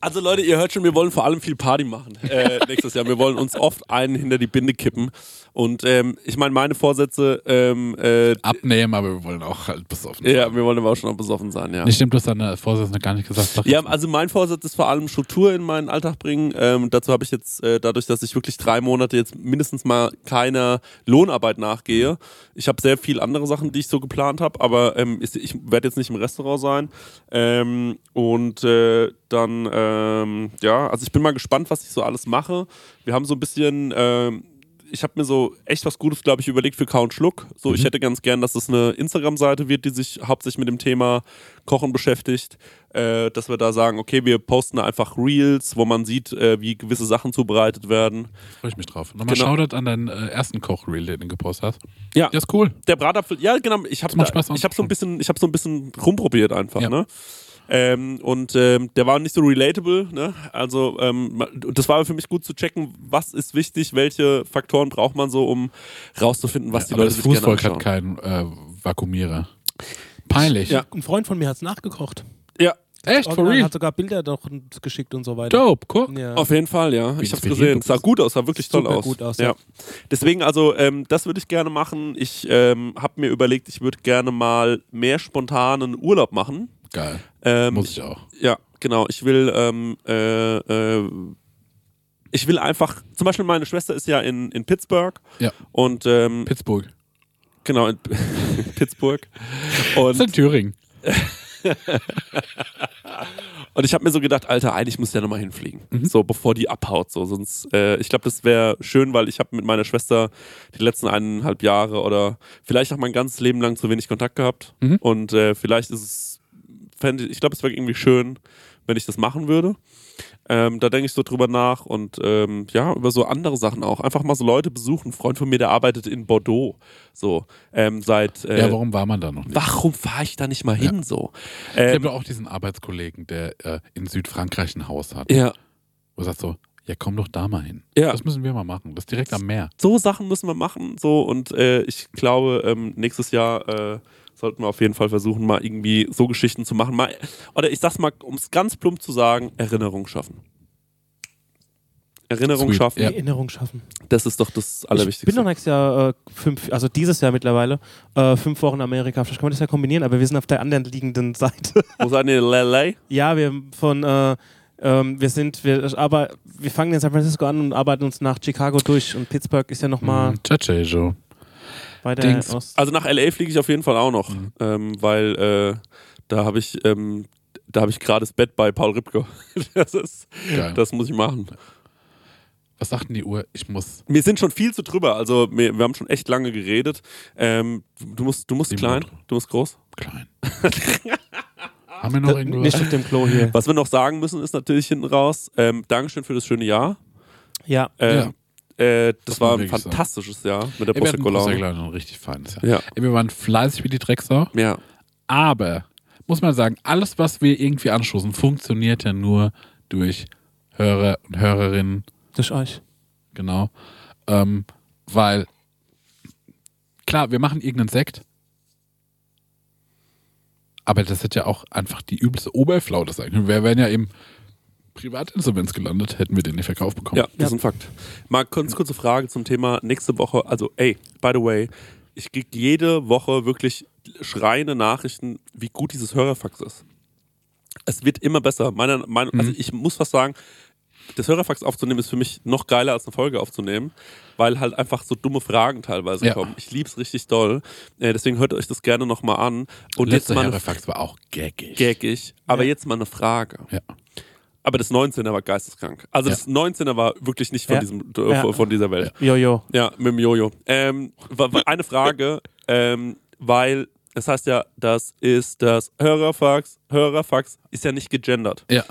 Also Leute, ihr hört schon, wir wollen vor allem viel Party machen äh, nächstes Jahr. Wir wollen uns oft einen hinter die Binde kippen. Und ähm, ich meine, meine Vorsätze, ähm, äh, Abnehmen, aber wir wollen auch halt besoffen sein. ja, wir wollen aber auch schon noch besoffen sein, ja. Nee, stimmt, du hast deine Vorsätze noch gar nicht gesagt. Sag Ja, also mein Vorsatz ist vor allem Struktur in meinen Alltag bringen. Ähm, dazu habe ich jetzt, äh, dadurch, dass ich wirklich drei Monate jetzt mindestens mal keiner Lohnarbeit nachgehe. Ich habe sehr viel andere Sachen, die ich so geplant habe, aber ähm, ich werde jetzt nicht im Restaurant sein. Ähm, und äh, dann, ähm, ja, also ich bin mal gespannt, was ich so alles mache. Wir haben so ein bisschen, ähm, ich habe mir so echt was Gutes, glaube ich, überlegt für Count Schluck. So, ich hätte ganz gern, dass es eine Instagram-Seite wird, die sich hauptsächlich mit dem Thema Kochen beschäftigt. Äh, dass wir da sagen, okay, wir posten einfach Reels, wo man sieht, äh, wie gewisse Sachen zubereitet werden. freue ich mich drauf. Nochmal Genau. Shoutout an deinen äh, ersten Koch-Reel, den du gepostet hast. Ja. Der ist cool. Der Bratapfel, ja genau, ich habe habe so ein bisschen, ich habe so ein bisschen rumprobiert einfach, Ja. ne? Ähm, und ähm, der war nicht so relatable, ne? Also ähm, und das war für mich gut zu checken, was ist wichtig, welche Faktoren braucht man so, um rauszufinden, was die aber Leute das Fußvolk hat keinen äh, Vakuumierer. Peinlich. Ja. Ein Freund von mir hat es nachgekocht. Ja, Echt? For real? hat sogar Bilder doch geschickt und so weiter. Dope, guck. Ja. auf jeden Fall, ja. Ich hab's gesehen. sah gut aus, sah wirklich toll aus. gut aus, ja. ja. Deswegen, also, ähm, das würde ich gerne machen. Ich ähm, habe mir überlegt, ich würde gerne mal mehr spontanen Urlaub machen. Geil. Ähm, Muss ich auch. Ja, genau. Ich will, ähm, äh, äh, ich will einfach, zum Beispiel meine Schwester ist ja in, in Pittsburgh Ja. und ähm, Pittsburgh. genau in Pittsburgh Das ist in und, Thüringen. und ich habe mir so gedacht, Alter, eigentlich muss der nochmal hinfliegen, Mhm. so bevor die abhaut, so sonst, äh, ich glaube, das wäre schön, weil ich habe mit meiner Schwester die letzten eineinhalb Jahre oder vielleicht auch mein ganzes Leben lang zu wenig Kontakt gehabt Mhm. und äh, vielleicht ist es, fänd ich, ich glaube, es wäre irgendwie schön, wenn ich das machen würde. Ähm, da denke ich so drüber nach und ähm, ja, über so andere Sachen auch. Einfach mal so Leute besuchen. Ein Freund von mir, der arbeitet in Bordeaux. So, ähm, seit. Äh, ja, warum war man da noch nicht? warum fahre ich da nicht mal hin? So. Ich Ähm, habe auch diesen Arbeitskollegen, der äh, in Südfrankreich ein Haus hat. ja, Wo sagt so, ja komm doch da mal hin. Ja. Das müssen wir mal machen. Das ist direkt am Meer. so Sachen müssen wir machen. So und äh, ich glaube, ähm, nächstes Jahr äh, sollten wir auf jeden Fall versuchen, mal irgendwie so Geschichten zu machen. Mal, oder ich sag's mal, um es ganz plump zu sagen, Erinnerung schaffen. Erinnerung Sweet, schaffen, ja. Erinnerung schaffen. das ist doch das Ich Allerwichtigste. bin noch nächstes Jahr äh, fünf, also dieses Jahr mittlerweile, äh, fünf Wochen in Amerika. Vielleicht können wir das ja kombinieren, aber wir sind auf der anderen liegenden Seite. Wo seid ihr in LA? ja, wir von äh, ähm, wir sind, wir, aber wir fangen in San Francisco an und arbeiten uns nach Chicago durch und Pittsburgh ist ja nochmal Mhm. Weiter Dings. aus. Also nach LA fliege ich auf jeden Fall auch noch, Mhm. ähm, weil äh, da habe ich, ähm, da habe ich gerade das Bett bei Paul Ripke. Das ist, Geil. das muss ich machen. Was sagt denn die Uhr? Ich muss. Wir sind schon viel zu drüber, also wir, wir haben schon echt lange geredet. Ähm, du musst, du musst Sieben klein, du musst groß. Klein. Haben wir noch Äh, irgendwo? Nicht auf dem Klo hier. Was wir noch sagen müssen, ist natürlich hinten raus. Ähm, Dankeschön für das schöne Jahr. Ja. Ähm, äh, das, Das war ein fantastisches Jahr mit der wir hatten Prosecco Prosecco Laune. Laune, ein richtig feines Jahr. Ja, Ey, wir waren fleißig wie die Drecksau. ja. Aber, muss man sagen, alles, was wir irgendwie anstoßen, funktioniert ja nur durch Hörer und Hörerinnen, Durch euch. genau. Ähm, weil, klar, wir machen irgendeinen Sekt, aber das hätte ja auch einfach die übelste Oberflaute sein können. Wir wären ja im Privatinsolvenz gelandet, hätten wir den nicht verkauft bekommen. Ja, das ist ein Fakt. Mal ganz kurze Frage zum Thema nächste Woche. Also, ey, by the way, ich kriege jede Woche wirklich schreiende Nachrichten, wie gut dieses Hörerfax ist. Es wird immer besser. Meiner Meinung, also ich muss fast sagen, das Hörerfax aufzunehmen ist für mich noch geiler als eine Folge aufzunehmen, weil halt einfach so dumme Fragen teilweise Ja. kommen. Ich lieb's richtig doll. Äh, deswegen hört euch das gerne nochmal an. Und Letzter jetzt mal Hörerfax war auch gaggig. gaggig. Aber Ja. jetzt mal eine Frage. Ja. Aber das 19er war geisteskrank. Also das 19er war wirklich nicht von, diesem, äh, von dieser Welt. Jojo. Ja, mit dem Jojo. Ähm, wa- wa- eine Frage, ähm, weil es heißt ja, das ist das Hörerfax. Hörerfax ist ja nicht gegendert. Ja.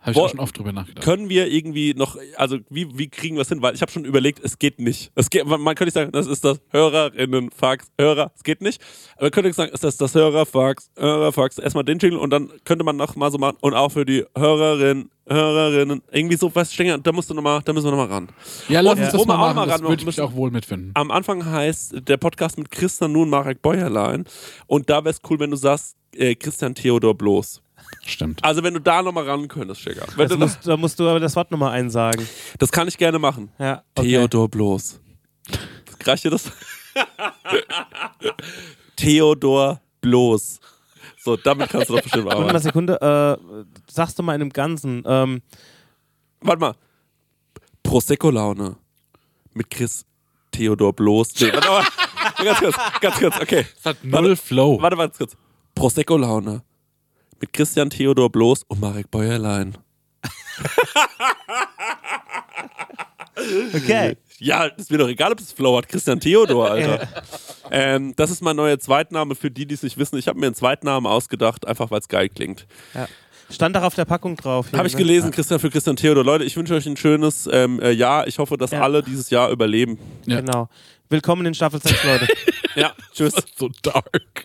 Habe ich auch schon oft drüber nachgedacht. Können wir irgendwie noch, also wie, wie kriegen wir es hin? Weil ich habe schon überlegt, es geht nicht. Es geht, man man könnte nicht sagen, das ist das Hörerinnenfax, Hörer, es geht nicht. Aber man könnte sagen, ist das das Hörerfax, Hörerfax, erstmal den Jingle und dann könnte man noch mal so machen und auch für die Hörerinnen, Hörerinnen, irgendwie so was, Stenger, da musst du noch mal, da müssen wir noch mal ran. Ja, lass Und uns das mal machen. mal Das ran würde ich mich auch wohl mitfinden. Am Anfang heißt der Podcast mit Christian Nun Marek Bäuerlein und da wäre es cool, wenn du sagst, äh, Christian Theodor bloß. Stimmt. Also wenn du da nochmal ran könntest, Schicker. Wenn Das musst, da musst du aber das Wort nochmal einsagen. das kann ich gerne machen. Ja, okay. Theodor bloß. Reicht dir das? Theodor bloß. So, damit kannst du doch bestimmt Warte mal eine arbeiten. Sekunde, äh, sagst du mal in einem Ganzen. Ähm, Warte mal. Prosecco-Laune. Mit Chris Theodor bloß. Nee, warte mal. ganz kurz, ganz kurz, okay. Das hat null Flow. Warte mal ganz kurz. Prosecco-Laune. Mit Christian Theodor bloß und Marek Bäuerlein. okay. Ja, ist mir doch egal, ob es Flow hat. Christian Theodor, Alter. ähm, das ist mein neuer Zweitname für die, die es nicht wissen. Ich habe mir einen Zweitnamen ausgedacht, einfach weil es geil klingt. Stand doch auf der Packung drauf. Habe ich ne? gelesen, Christian für Christian Theodor. Leute, ich wünsche euch ein schönes ähm, äh, Jahr. Ich hoffe, dass Ja. alle dieses Jahr überleben. Ja. Genau. Willkommen in Staffel 6, Leute. Ja, tschüss. so dark.